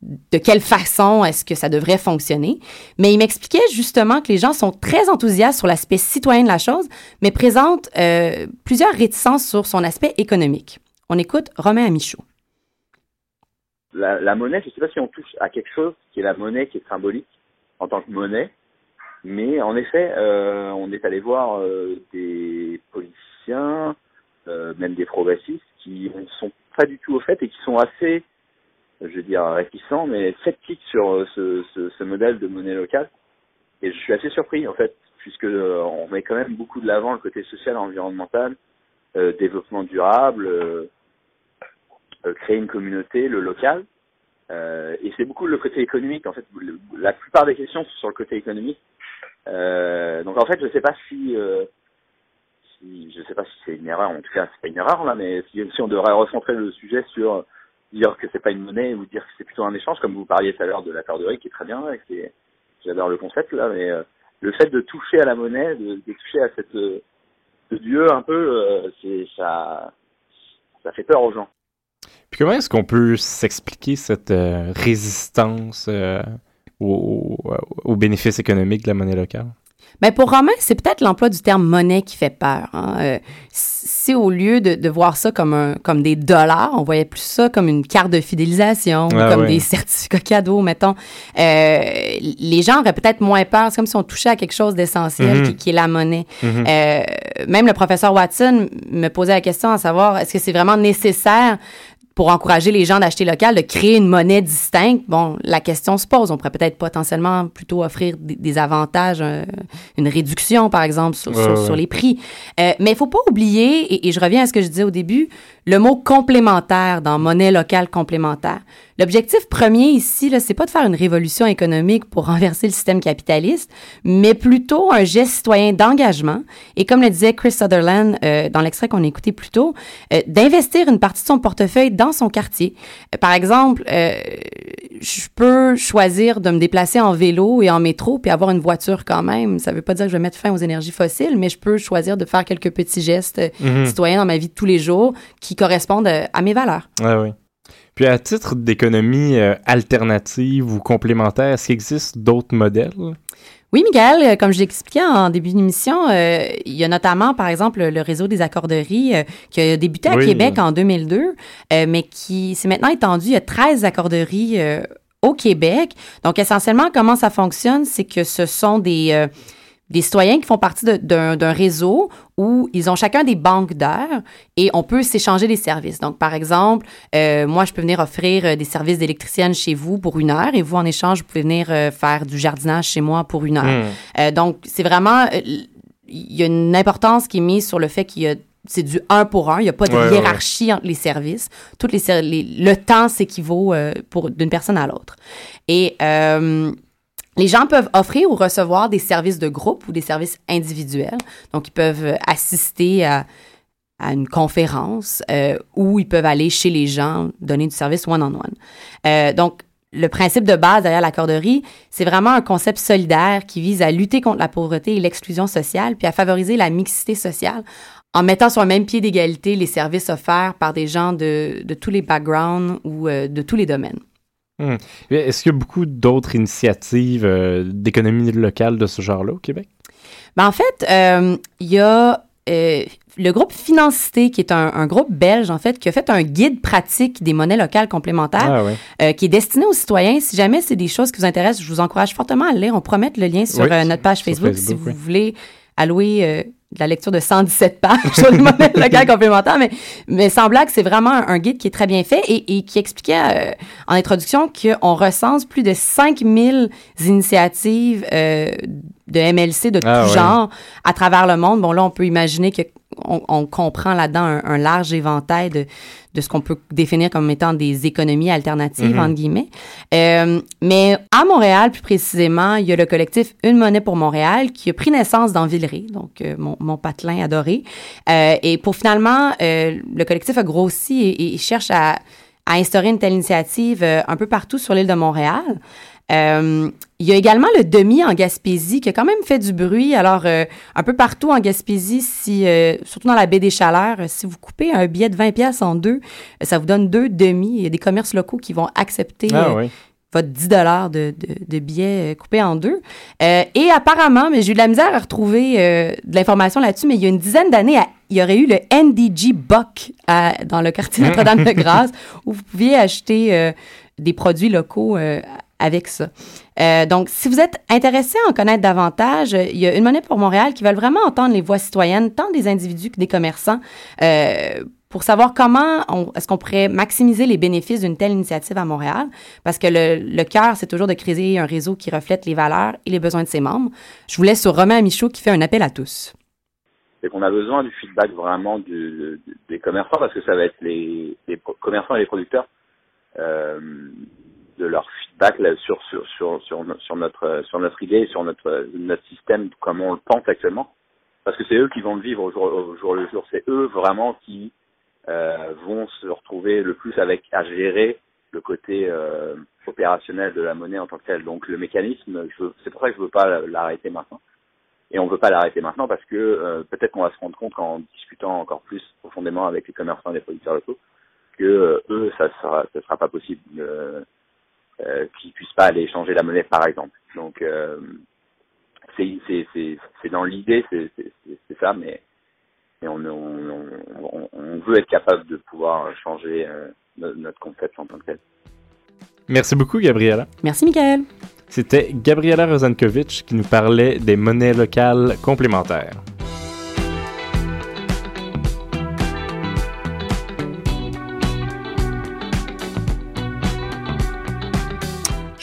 de quelle façon est-ce que ça devrait fonctionner. Mais il m'expliquait justement que les gens sont très enthousiastes sur l'aspect citoyen de la chose, mais présentent euh, plusieurs réticences sur son aspect économique. On écoute Romain Amichaud.
La, monnaie, je ne sais pas si on touche à quelque chose qui est la monnaie qui est symbolique en tant que monnaie, Mais en effet, euh, on est allé voir euh, des politiciens, même des progressistes, qui ne sont pas du tout au fait et qui sont assez, je veux dire, réticents, mais sceptiques sur euh, ce, modèle de monnaie locale. Et je suis assez surpris, en fait, puisque euh, on met quand même beaucoup de l'avant le côté social, environnemental, euh, développement durable, créer une communauté, le local. Et c'est beaucoup le côté économique. En fait, la plupart des questions sont sur le côté économique. Donc en fait, je sais pas si, si je sais pas si c'est une erreur. En tout cas, c'est pas une erreur là, mais si on devrait recentrer le sujet sur dire que c'est pas une monnaie ou dire que c'est plutôt un échange, comme vous parliez tout à l'heure de l'accorderie, qui est très bien, j'adore le concept là, mais euh, le fait de toucher à la monnaie, de, toucher à cette euh, ce dieu un peu, euh, ça, ça fait peur aux gens.
Puis comment est-ce qu'on peut s'expliquer cette résistance euh, au- au- aux bénéfices économiques de la monnaie locale?
Mais pour Romain, c'est peut-être l'emploi du terme monnaie qui fait peur. hein. Euh, si au lieu de, de voir ça comme, un, comme des dollars, on voyait plus ça comme une carte de fidélisation, ou
Ah
comme des certificats cadeaux, mettons, euh, les gens auraient peut-être moins peur. C'est comme si on touchait à quelque chose d'essentiel
Mhm.
qui, qui est la monnaie.
Mhm.
Euh, même le professeur Watson me posait la question à savoir est-ce que c'est vraiment nécessaire pour encourager les gens d'acheter local, de créer une monnaie distincte, bon, la question se pose. On pourrait peut-être potentiellement plutôt offrir des, des avantages, euh, une réduction, par exemple, sur,
Ouais,
sur,
ouais.
sur les prix. Euh, mais il faut pas oublier, et, et je reviens à ce que je disais au début, le mot complémentaire dans monnaie locale complémentaire. L'objectif premier ici, là, c'est pas de faire une révolution économique pour renverser le système capitaliste, mais plutôt un geste citoyen d'engagement. Et comme le disait Chris Sutherland euh, dans l'extrait qu'on a écouté plus tôt, euh, d'investir une partie de son portefeuille dans son quartier. Euh, par exemple, je peux choisir de me déplacer en vélo et en métro puis avoir une voiture quand même. Ça veut pas dire que je vais mettre fin aux énergies fossiles, mais je peux choisir de faire quelques petits gestes
Mhm.
citoyens dans ma vie de tous les jours qui correspondent euh, à mes valeurs.
Ah oui. Puis à titre d'économie euh, alternative ou complémentaire, est-ce qu'il existe d'autres modèles?
Oui, Miguel, euh, comme je l'expliquais en début d'émission, euh, il y a notamment, par exemple, le réseau des accorderies euh, qui a débuté à
Oui.
Québec en 2002, euh, mais qui s'est maintenant étendu. A 13 accorderies au Québec. Donc, essentiellement, comment ça fonctionne, c'est que ce sont des... euh, des citoyens qui font partie d'un réseau où ils ont chacun des banques d'heures et on peut s'échanger des services. Donc, par exemple, euh, moi, je peux venir offrir euh, des services d'électricienne chez vous pour une heure et vous, en échange, vous pouvez venir euh, faire du jardinage chez moi pour une heure.
Hmm.
Euh, donc, c'est vraiment, euh, il y a une importance qui est mise sur le fait qu'il y a c'est du un pour un. Il n'y a pas de
Ouais, ouais,
hiérarchie entre les services. Toutes les, les- le temps s'équivaut euh, pour d'une personne à l'autre. Et euh, les gens peuvent offrir ou recevoir des services de groupe ou des services individuels. Donc, ils peuvent euh, assister à, à une conférence euh, ou ils peuvent aller chez les gens, donner du service one-on-one. Euh, donc, le principe de base derrière la corderie, c'est vraiment un concept solidaire qui vise à lutter contre la pauvreté et l'exclusion sociale, puis à favoriser la mixité sociale en mettant sur un même pied d'égalité les services offerts par des gens de, de tous les backgrounds ou euh, de tous les domaines.
Hmm. Est-ce qu'il y a beaucoup d'autres initiatives euh, d'économie locale de ce genre-là au Québec?
Ben, en fait, euh, il y a euh, le groupe Financité, qui est un, un groupe belge, en fait, qui a fait un guide pratique des monnaies locales complémentaires,
Ah
qui est destiné aux citoyens. Si jamais c'est des choses qui vous intéressent, je vous encourage fortement à le lire. On promet le lien sur
Oui,
notre page
sur
Facebook,
Facebook,
si vous voulez allouer de la lecture de 117 pages sur les monnaies locales complémentaires. Mais, mais sans blague, c'est vraiment un, un guide qui est très bien fait et, et qui expliquait euh, en introduction qu'on recense plus de 5000 initiatives euh, de MLC de tout
Ah ouais.
genre à travers le monde. Bon, là, on peut imaginer que on, on comprend là-dedans un, un large éventail de, de ce qu'on peut définir comme étant des économies alternatives,
Mhm.
entre guillemets. Euh, mais à Montréal, plus précisément, il y a le collectif Une monnaie pour Montréal qui a pris naissance dans Villeray, donc euh, mon, mon patelin adoré. Euh, et pour finalement, euh, le collectif a grossi et, et cherche à, à instaurer une telle initiative euh, un peu partout sur l'île de Montréal. Euh, il y a également le demi en Gaspésie qui a quand même fait du bruit. Alors, euh, un peu partout en Gaspésie, si, euh, surtout dans la baie des Chaleurs, si vous coupez un billet de 20 pièces en deux, ça vous donne deux demi. Il y a des commerces locaux qui vont accepter
Ah oui.
votre 10 dollars de, de, de billets coupés en deux. Et apparemment, mais j'ai eu de la misère à retrouver de l'information là-dessus, mais il y a une dizaine d'années, à- il y aurait eu le NDG Buck à- dans le quartier Notre-Dame-de-Grâce où vous pouviez acheter euh, des produits locaux euh, avec ça. Euh, donc, si vous êtes intéressé à en connaître davantage, euh, il y a une monnaie pour Montréal qui veulent vraiment entendre les voix citoyennes, tant des individus que des commerçants, euh, pour savoir comment est-ce qu'on pourrait maximiser les bénéfices d'une telle initiative à Montréal, parce que le, cœur, c'est toujours de créer un réseau qui reflète les valeurs et les besoins de ses membres. Je vous laisse sur Romain Michaud qui fait un appel à tous.
c'est qu'on a besoin du feedback vraiment des commerçants parce que ça va être les, commerçants et les producteurs euh, de leur feedback là, sur, sur, sur, sur, no- sur notre sur notre idée, sur notre notre système comme on le pense actuellement. Parce que c'est eux qui vont le vivre au jour, au jour le jour. C'est eux vraiment qui euh, vont se retrouver le plus avec à gérer le côté euh, opérationnel de la monnaie en tant que telle. Donc le mécanisme, c'est pour ça que je veux pas l'arrêter maintenant. Et on veut pas l'arrêter maintenant parce que euh, peut-être qu'on va se rendre compte qu'en discutant encore plus profondément avec les commerçants et les producteurs locaux, que euh, eux, ça sera, ça sera pas possible euh, qu'ils puissent pas aller changer la monnaie, par exemple. Donc, euh, c'est c'est c'est c'est dans l'idée, c'est ça, mais mais on, on, on, on veut être capable de pouvoir changer euh, no- notre concept en tant que tel.
Merci beaucoup, Gabriela.
Merci, Michael.
C'était Gabriela Rozankovich qui nous parlait des monnaies locales complémentaires.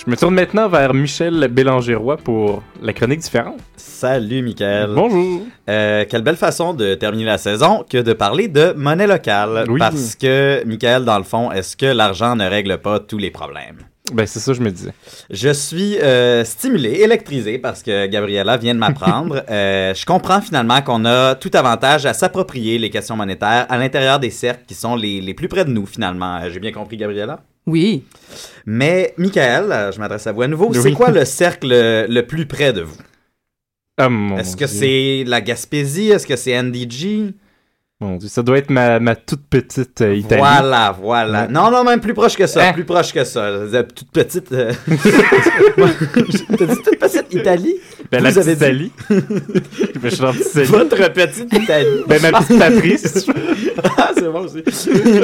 Je me tourne maintenant vers Michel Bélanger-Roy pour la chronique différente.
Salut, Michael.
Bonjour.
Euh, quelle belle façon de terminer la saison que de parler de monnaie locale.
Oui.
Parce que, Michael, dans le fond, est-ce que l'argent ne règle pas tous les problèmes?
Ben, c'est ça, je me disais.
Je suis euh, stimulé, électrisé parce que Gabriella vient de m'apprendre. Euh, je comprends finalement qu'on a tout avantage à s'approprier les questions monétaires à l'intérieur des cercles qui sont les, les plus près de nous finalement. J'ai bien compris, Gabriella?
Oui.
Mais, Michael, je m'adresse à vous à nouveau.
Oui.
C'est quoi le cercle le plus près de vous?
Ah, mon
Est-ce que c'est la Gaspésie? Est-ce que c'est NDG?
Mon Dieu, ça doit être ma, ma toute petite euh, Italie.
Voilà, voilà. Non, non, même plus proche que ça.
Hein?
Plus proche que ça. Toute petite. euh, T'as dit toute petite Italie?
Ben, la
Vous
petite Italie. ben, je suis dans la petite Italie.
Votre petite Italie.
Ben, ma petite veux.
ah, c'est bon aussi.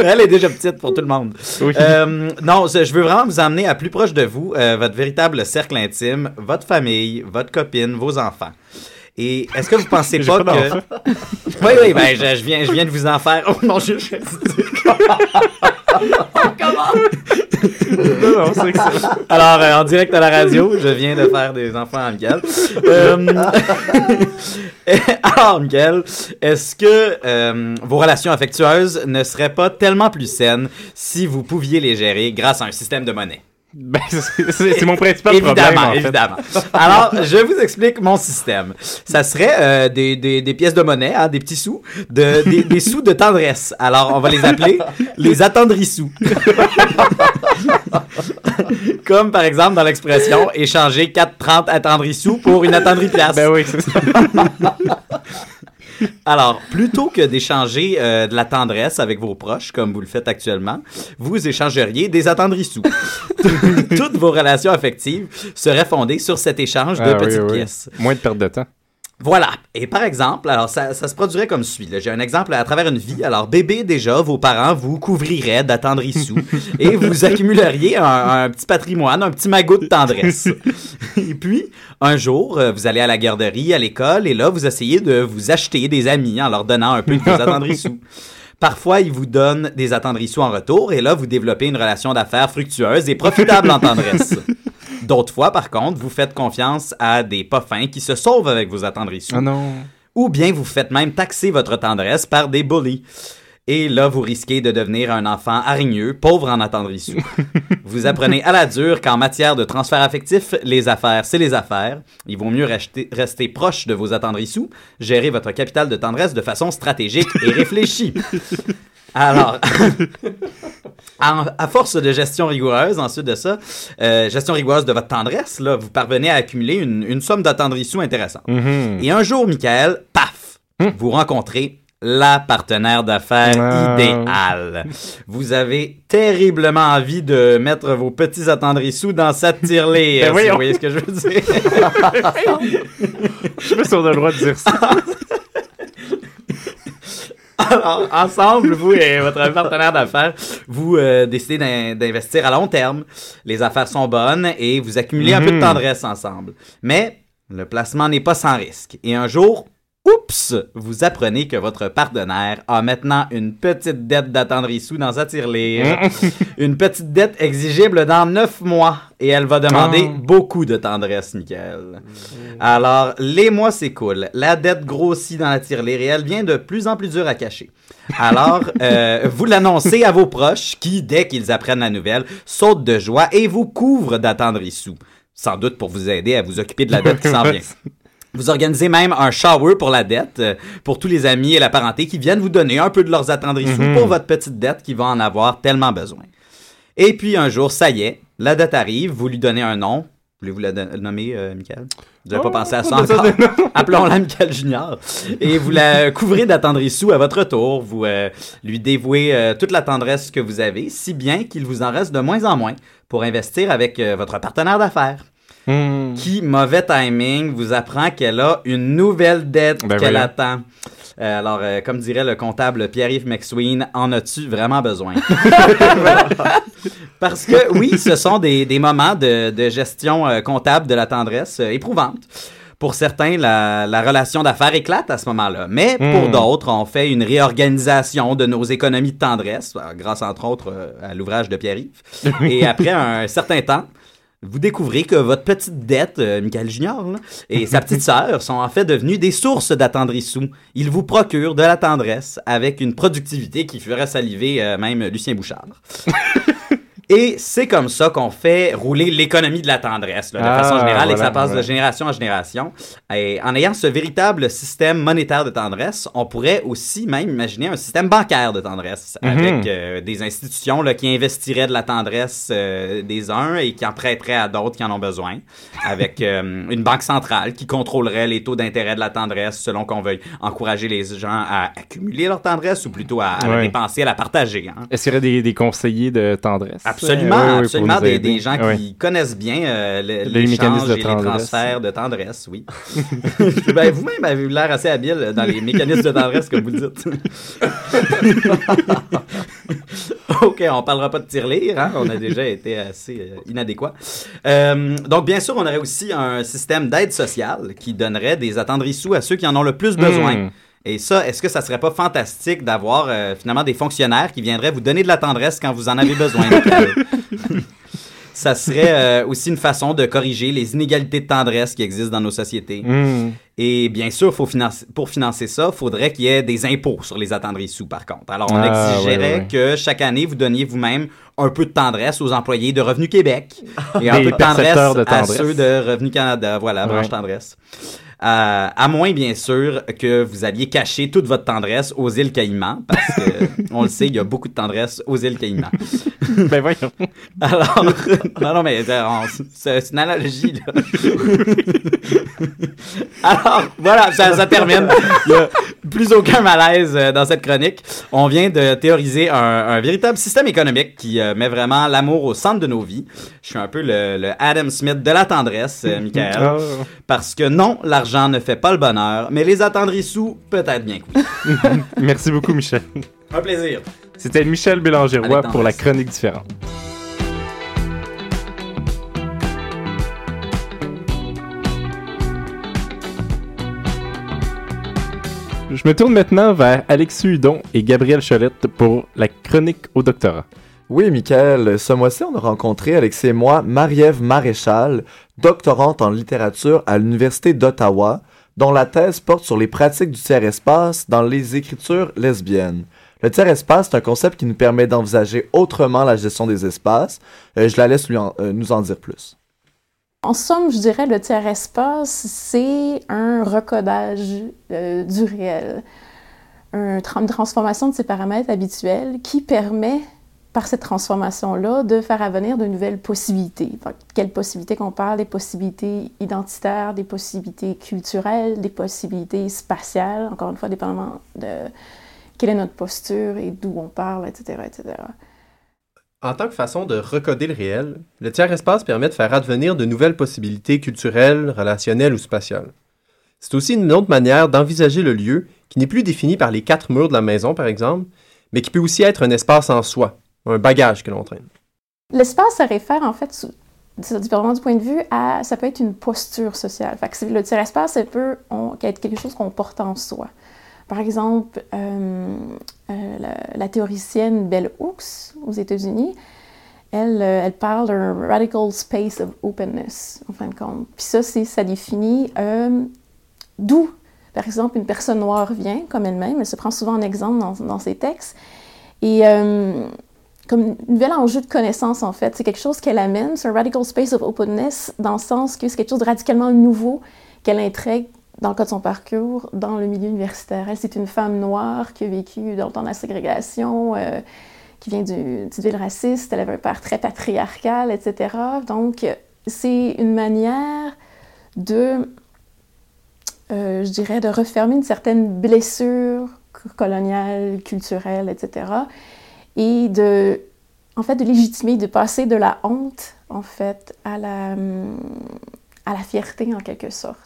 Elle est déjà petite pour tout le monde.
Oui.
Euh, non, je veux vraiment vous emmener à plus proche de vous, euh, votre véritable cercle intime, votre famille, votre copine, vos enfants. Et est-ce que vous pensez pas,
pas
que... Oui, oui, ben je, je viens, je viens de vous en faire. Oh mon Dieu, je...
Non, non, c'est excellent.
Alors, euh, en direct à la radio, je viens de faire des enfants à Miguel. Euh, alors, Miguel, est-ce que euh, vos relations affectueuses ne seraient pas tellement plus saines si vous pouviez les gérer grâce à un système de monnaie?
Ben, c'est mon principal
évidemment,
problème, en fait.
évidemment. Alors, je vous explique mon système. Ça serait euh, des, des, des pièces de monnaie, hein, des petits sous, de, des, des sous de tendresse. Alors, on va les appeler les attendrissous. Comme par exemple dans l'expression échanger 4,30 attendrissous pour une attendrie place.
Ben oui, c'est ça.
Alors, plutôt que d'échanger euh, de la tendresse avec vos proches, comme vous le faites actuellement, vous échangeriez des attendrissous. Toutes vos relations affectives seraient fondées sur cet échange de
Ah, oui,
petites
oui.
pièces.
Moins de perte de temps.
Voilà. Et par exemple, alors ça, ça se produirait comme suit. J'ai un exemple à travers une vie. Alors, bébé, déjà, vos parents vous couvriraient d'attendrissous et vous accumuleriez un, un petit patrimoine, un petit magot de tendresse. et puis, un jour, euh, vous allez à la garderie, à l'école, et là, vous essayez de vous acheter des amis en leur donnant un peu de vos attendrissous. Parfois, ils vous donnent des attendrissous en retour, et là, vous développez une relation d'affaires fructueuse et profitable en tendresse. D'autres fois, par contre, vous faites confiance à des pas fins qui se sauvent avec vos attendrissous.
Ah non.
Ou bien vous faites même taxer votre tendresse par des bullies. Et là, vous risquez de devenir un enfant hargneux, pauvre en attendrissous. vous apprenez à la dure qu'en matière de transfert affectif, les affaires, c'est les affaires. Il vaut mieux rester, rester proche de vos attendrissous, gérer votre capital de tendresse de façon stratégique et réfléchie. Alors, à force de gestion rigoureuse, ensuite de ça, euh, gestion rigoureuse de votre tendresse, là, vous parvenez à accumuler une, une somme d'attendrissous intéressante.
Mhm.
Et un jour, Michael, paf, vous rencontrez la partenaire d'affaires
Ah.
idéale. Vous avez terriblement envie de mettre vos petits attendrissous dans cette tirelire,
Ben
si vous voyez ce que je veux dire.
Je sais pas si on a le droit de dire ça.
Alors, ensemble, vous et votre partenaire d'affaires, vous euh, décidez d'in- d'investir à long terme. Les affaires sont bonnes et vous accumulez un peu de
Mhm.
tendresse ensemble. Mais le placement n'est pas sans risque. Et un jour, oups, vous apprenez que votre partenaire a maintenant une petite dette d'attendrissou dans sa tirelire. une petite dette exigible dans neuf mois. Et elle va demander
Ah.
beaucoup de tendresse, Michael. Alors, les mois s'écoulent. La dette grossit dans la tirelire et elle devient de plus en plus dure à cacher. Alors, euh, vous l'annoncez à vos proches qui, dès qu'ils apprennent la nouvelle, sautent de joie et vous couvrent d'attendrissous. Sans doute pour vous aider à vous occuper de la dette qui s'en vient. Vous organisez même un shower pour la dette, euh, pour tous les amis et la parenté qui viennent vous donner un peu de leurs attendrissous
Mhm.
pour votre petite dette qui va en avoir tellement besoin. Et puis un jour, ça y est, la dette arrive, vous lui donnez un nom. Voulez-vous la nommer, euh, Michael? Vous n'avez
Oh,
pas pensé à ça encore? Appelons-la Michael Junior. Et vous la couvrez d'attendrissous à votre tour. Vous euh, lui dévouez toute la tendresse que vous avez, si bien qu'il vous en reste de moins en moins pour investir avec votre partenaire d'affaires.
Hmm.
Qui, mauvais timing, vous apprend qu'elle a une nouvelle dette
Ben
qu'elle attend. Euh, alors, euh, comme dirait le comptable Pierre-Yves McSween, en as-tu vraiment besoin? Parce que oui, ce sont des, des moments de, de gestion euh, comptable de la tendresse éprouvante. Pour certains, la, la relation d'affaires éclate à ce moment-là. Mais pour
Hmm.
d'autres, on fait une réorganisation de nos économies de tendresse, grâce entre autres à l'ouvrage de Pierre-Yves. Et après un certain temps, vous découvrez que votre petite dette, euh, Michael Junior, là, et sa petite sœur sont en fait devenus des sources d'attendrissous. Ils vous procurent de la tendresse avec une productivité qui ferait saliver euh, même Lucien Bouchard. Et c'est comme ça qu'on fait rouler l'économie de la tendresse, là, de
Ah,
façon générale, et que ça passe de génération en génération. Et en ayant ce véritable système monétaire de tendresse, on pourrait aussi même imaginer un système bancaire de tendresse,
Mhm.
avec euh, des institutions là, qui investiraient de la tendresse euh, des uns et qui en prêteraient à d'autres qui en ont besoin, avec euh, une banque centrale qui contrôlerait les taux d'intérêt de la tendresse selon qu'on veuille encourager les gens à accumuler leur tendresse ou plutôt à, à la
Ouais.
dépenser, à la partager. hein.
Est-ce qu'il y aurait des, des conseillers de tendresse?
Absolument,
pour
absolument. Des, gens qui
Ouais.
connaissent bien euh, le-
Les
l'échange
mécanismes de
et les
tendresse.
transferts de tendresse, oui. ben, vous-même avez eu l'air assez habile dans les mécanismes de tendresse, comme vous le dites. OK, on parlera pas de tirelire, hein? on a déjà été assez euh, inadéquat. Euh, donc, bien sûr, on aurait aussi un système d'aide sociale qui donnerait des attendrissous à ceux qui en ont le plus besoin.
Hmm.
Et ça, est-ce que ça serait pas fantastique d'avoir euh, finalement des fonctionnaires qui viendraient vous donner de la tendresse quand vous en avez besoin? Michael? ça serait euh, aussi une façon de corriger les inégalités de tendresse qui existent dans nos sociétés.
Hmm.
Et bien sûr, faut financer, pour financer ça, il faudrait qu'il y ait des impôts sur les attendrissous, par contre. Alors, on
Ah,
exigerait
ouais, ouais.
que chaque année, vous donniez vous-même un peu de tendresse aux employés de Revenu Québec et un peu de tendresse,
de
à
tendresse.
ceux de Revenu Canada. Voilà, branche
Ouais.
tendresse. Euh, à moins, bien sûr, que vous alliez cacher toute votre tendresse aux îles Caïmans, parce que, on le sait, il y a beaucoup de tendresse aux îles Caïmans.
ben voyons.
Alors, non, non, mais euh, c'est une analogie, là. Alors, voilà, ça, ça termine. Il n'y a plus aucun malaise euh, dans cette chronique. On vient de théoriser un, un véritable système économique qui met vraiment l'amour au centre de nos vies. Je suis un peu le, le Adam Smith de la tendresse, Michael.
Ah.
Parce que non, l'argent ne fait pas le bonheur, mais les attendrissous, peut-être bien que oui.
Merci beaucoup, Michel.
Un plaisir.
C'était Michel Bélanger-Roy pour la chronique différente. Je me tourne maintenant vers Alexis Hudon et Gabriel Cholette pour la chronique au doctorat.
Oui, Michael, ce mois-ci, on a rencontré, Alexis et moi, Marie-Ève Maréchal, doctorante en littérature à l'Université d'Ottawa, dont la thèse porte sur les pratiques du tiers-espace dans les écritures lesbiennes. Le tiers-espace, c'est un concept qui nous permet d'envisager autrement la gestion des espaces. Euh, je la laisse lui en- euh, nous en dire plus.
En somme, je dirais le tiers-espace, c'est un recodage euh, du réel, une transformation de ses paramètres habituels qui permet, par cette transformation-là, de faire advenir de nouvelles possibilités. Quelles possibilités qu'on parle? Des possibilités identitaires, des possibilités culturelles, des possibilités spatiales, encore une fois, dépendamment de quelle est notre posture et d'où on parle, etc., etc.
En tant que façon de recoder le réel, le tiers-espace permet de faire advenir de nouvelles possibilités culturelles, relationnelles ou spatiales. C'est aussi une autre manière d'envisager le lieu qui n'est plus défini par les quatre murs de la maison, par exemple, mais qui peut aussi être un espace en soi, un bagage que l'on traîne.
L'espace, ça réfère en fait, dépendamment du point de vue, à ça peut être une posture sociale. Fait que le tiers-espace, ça peut être quelque chose qu'on porte en soi. Par exemple, euh, euh, la, théoricienne Bell Hooks aux États-Unis, elle, euh, elle parle d'un radical space of openness, en fin de compte. Puis ça, ça définit d'où, par exemple, une personne noire vient, comme elle-même. Elle se prend souvent en exemple dans, dans ses textes. Et comme un nouvel enjeu de connaissance, en fait. C'est quelque chose qu'elle amène, c'est un radical space of openness, dans le sens que c'est quelque chose de radicalement nouveau qu'elle intègre dans le cas de son parcours dans le milieu universitaire. Elle, c'est une femme noire qui a vécu dans le temps de la ségrégation, euh, qui vient du- d'une ville raciste, elle avait un père très patriarcal, etc. Donc, c'est une manière de, euh, je dirais, de refermer une certaine blessure coloniale, culturelle, etc et de, en fait, de légitimer, de passer de la honte, en fait, à la, à la fierté, en quelque sorte.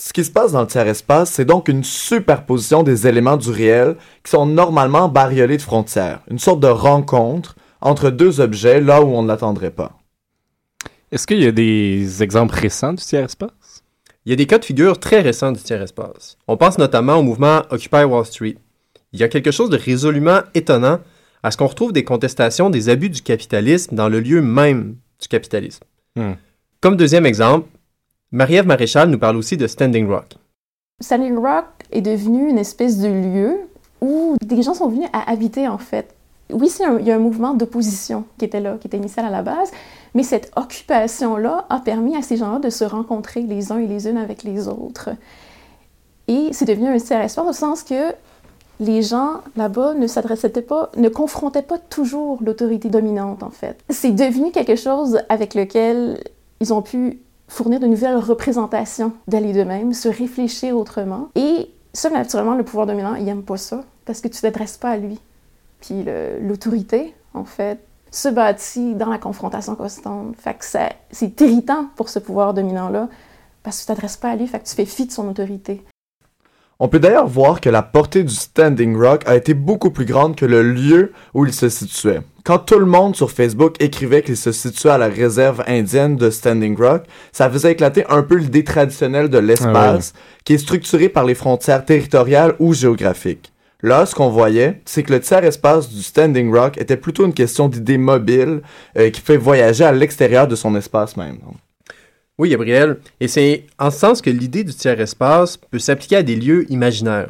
Ce qui se passe dans le tiers-espace, c'est donc une superposition des éléments du réel qui sont normalement bariolés de frontières, une sorte de rencontre entre deux objets là où on ne l'attendrait pas.
Est-ce qu'il y a des exemples récents du tiers-espace?
Il y a des cas de figure très récents du tiers-espace. On pense notamment au mouvement Occupy Wall Street. Il y a quelque chose de résolument étonnant à ce qu'on retrouve des contestations des abus du capitalisme dans le lieu même du capitalisme.
Hmm.
Comme deuxième exemple, Marie-Ève Maréchal nous parle aussi de Standing Rock.
Standing Rock est devenu une espèce de lieu où des gens sont venus à habiter, en fait. Oui, c'est un- il y a un mouvement d'opposition qui était là, qui était initial à la base, mais cette occupation-là a permis à ces gens-là de se rencontrer les uns et les unes avec les autres. Et c'est devenu un tiers-espace au sens que les gens là-bas ne s'adressaient pas, ne confrontaient pas toujours l'autorité dominante, en fait. C'est devenu quelque chose avec lequel ils ont pu fournir de nouvelles représentations d'aller d'eux-mêmes, se réfléchir autrement. Et ça, naturellement, le pouvoir dominant, il n'aime pas ça, parce que tu t'adresses pas à lui. Puis l'autorité, en fait, se bâtit dans la confrontation constante. Fait que c'est irritant pour ce pouvoir dominant-là, parce que tu t'adresses pas à lui, fait que tu fais fi de son autorité.
On peut d'ailleurs voir que la portée du Standing Rock a été beaucoup plus grande que le lieu où il se situait. Quand tout le monde sur Facebook écrivait qu'il se situait à la réserve indienne de Standing Rock, ça faisait éclater un peu l'idée traditionnelle de l'espace, qui est structuré par les frontières territoriales ou géographiques. Là, ce qu'on voyait, c'est que le tiers-espace du Standing Rock était plutôt une question d'idées mobiles euh, qui fait voyager à l'extérieur de son espace même. donc.
Oui, Gabriel, et c'est en ce sens que l'idée du tiers-espace peut s'appliquer à des lieux imaginaires.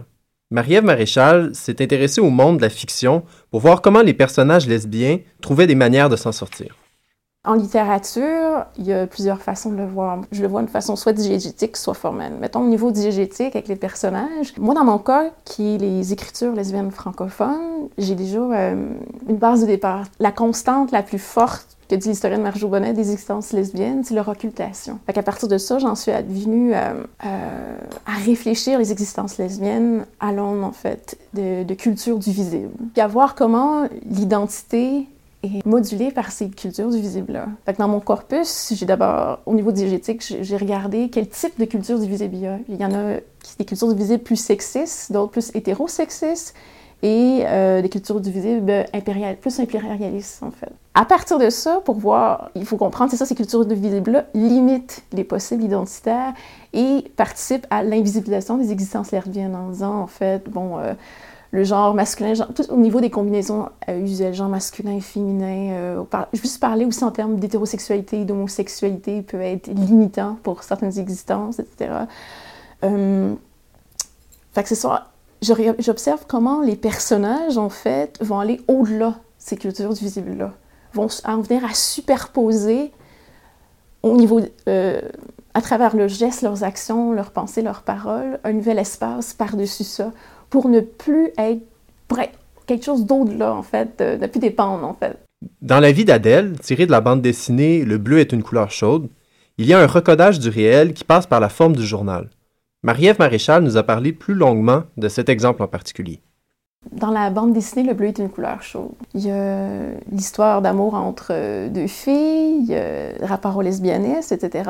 Marie-Ève Maréchal s'est intéressée au monde de la fiction pour voir comment les personnages lesbiens trouvaient des manières de s'en sortir.
En littérature, il y a plusieurs façons de le voir. Je le vois de façon soit diégétique, soit formelle. Mettons au niveau diégétique avec les personnages. Moi, dans mon cas, qui est les écritures lesbiennes francophones, j'ai déjà euh, une base de départ. La constante la plus forte que dit l'historienne Marjo Bonnet des existences lesbiennes, c'est leur occultation. Fait qu'à partir de ça, j'en suis venue euh, euh, à réfléchir les existences lesbiennes à l'aune, en fait, de, de culture du visible. Puis à voir comment l'identité est modulée par ces cultures du visible-là. Dans mon corpus, j'ai d'abord, au niveau diégétique, j'ai regardé quel type de culture du visible il y a. Il y en a des cultures du visible plus sexistes, d'autres plus hétérosexistes, et euh, des cultures du visible plus impérialistes, en fait. À partir de ça, pour voir, il faut comprendre, c'est ces cultures du visible-là limitent les possibles identitaires et participent à l'invisibilisation des existences lesbiennes en disant, en fait, bon, euh, le genre masculin, genre, tout au niveau des combinaisons euh, usuelles, genre masculin, féminin. Euh, par- juste parler aussi en termes d'hétérosexualité, d'homosexualité peut être limitant pour certaines existences, etc. Euh. Je J'observe comment les personnages, en fait, vont aller au-delà de ces cultures du visible-là. Vont en venir à superposer au niveau, à travers leurs gestes, leurs actions, leurs pensées, leurs paroles, un nouvel espace par-dessus ça, pour ne plus être, être quelque chose d'au-delà, en fait, de, de plus dépendre, en fait.
Dans la vie d'Adèle, tirée de la bande dessinée Le bleu est une couleur chaude, il y a un recodage du réel qui passe par la forme du journal. Marie-Ève Maréchal nous a parlé plus longuement de cet exemple en particulier.
Dans la bande dessinée, le bleu est une couleur chaude. Il y a l'histoire d'amour entre euh, deux filles, il y a le rapport aux lesbianistes, etc.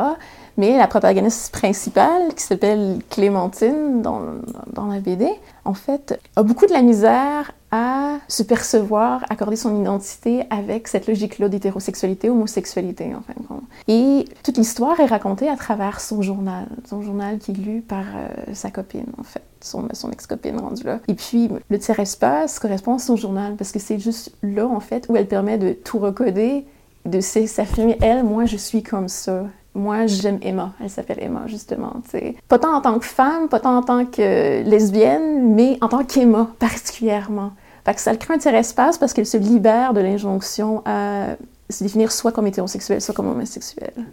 Mais la protagoniste principale, qui s'appelle Clémentine dans, dans la BD, en fait, a beaucoup de la misère à se percevoir, accorder son identité avec cette logique-là d'hétérosexualité, homosexualité, en fin de compte. Et toute l'histoire est racontée à travers son journal, son journal qui est lu par euh, sa copine, en fait, son, son ex-copine rendue là. Et puis, le tiers-espace correspond à son journal, parce que c'est juste là, en fait, où elle permet de tout recoder, de s'affirmer, elle, moi, je suis comme ça. Moi, j'aime Emma. Elle s'appelle Emma, justement. T'sais. Pas tant en tant que femme, pas tant en tant que lesbienne, mais en tant qu'Emma, particulièrement. Fait que ça crée un tiers-espace parce qu'elle se libère de l'injonction à se définir soit comme hétérosexuelle, soit comme homosexuelle.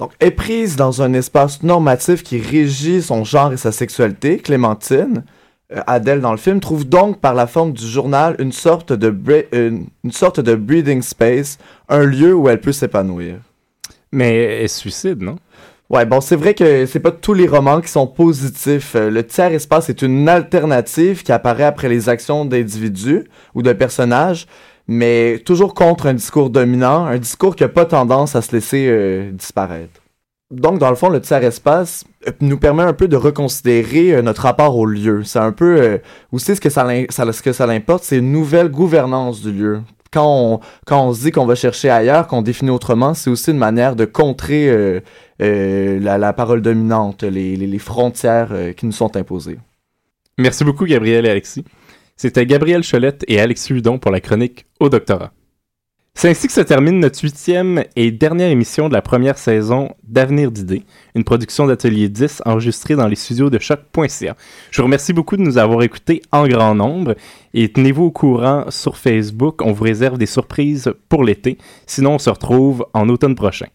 Donc, est prise dans un espace normatif qui régit son genre et sa sexualité, Clémentine, euh, Adèle dans le film, trouve donc par la forme du journal une sorte de, une, une sorte de breathing space, un lieu où elle peut s'épanouir.
Mais elle se suicide, non?
Ouais, bon, c'est vrai que c'est pas tous les romans qui sont positifs. Euh, Le tiers-espace est une alternative qui apparaît après les actions d'individus ou de personnages, mais toujours contre un discours dominant, un discours qui a pas tendance à se laisser euh, disparaître. Donc, dans le fond, le tiers-espace euh, nous permet un peu de reconsidérer euh, notre rapport au lieu. C'est un peu euh, aussi ce que ça, ça, l'importe, c'est une nouvelle gouvernance du lieu. Quand on, se dit qu'on va chercher ailleurs, qu'on définit autrement, c'est aussi une manière de contrer la, parole dominante, les, frontières qui nous sont imposées.
Merci beaucoup, Gabriel et Alexis. C'était Gabriel Cholette et Alexis Hudon pour la chronique au doctorat. C'est ainsi que se termine notre huitième et dernière émission de la première saison d'Avenir d'idées, une production d'Atelier 10 enregistrée dans les studios de choc.ca. Je vous remercie beaucoup de nous avoir écoutés en grand nombre et tenez-vous au courant sur Facebook, on vous réserve des surprises pour l'été, sinon on se retrouve en automne prochain.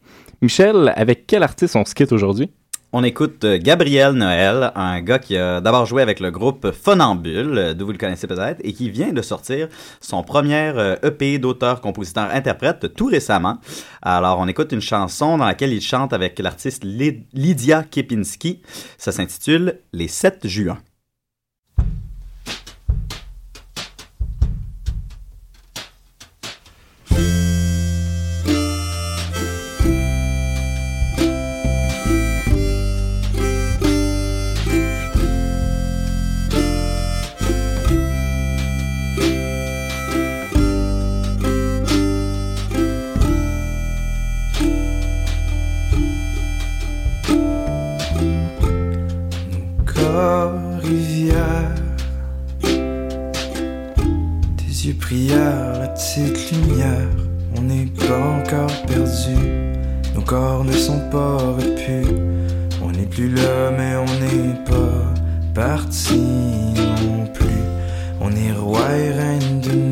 Michel, avec quel artiste on se quitte aujourd'hui?
On écoute euh, Gabriel Noël, un gars qui a d'abord joué avec le groupe Phonambule, euh, d'où vous le connaissez peut-être, et qui vient de sortir son premier EP d'auteur-compositeur-interprète tout récemment. Alors, on écoute une chanson dans laquelle il chante avec l'artiste Lydia Kepinski. Ça s'intitule Les 7 juin.
La petite lumière, on n'est pas encore perdu. Nos corps ne sont pas repus. On n'est plus là, mais on n'est pas parti non plus. On est roi et reine d'une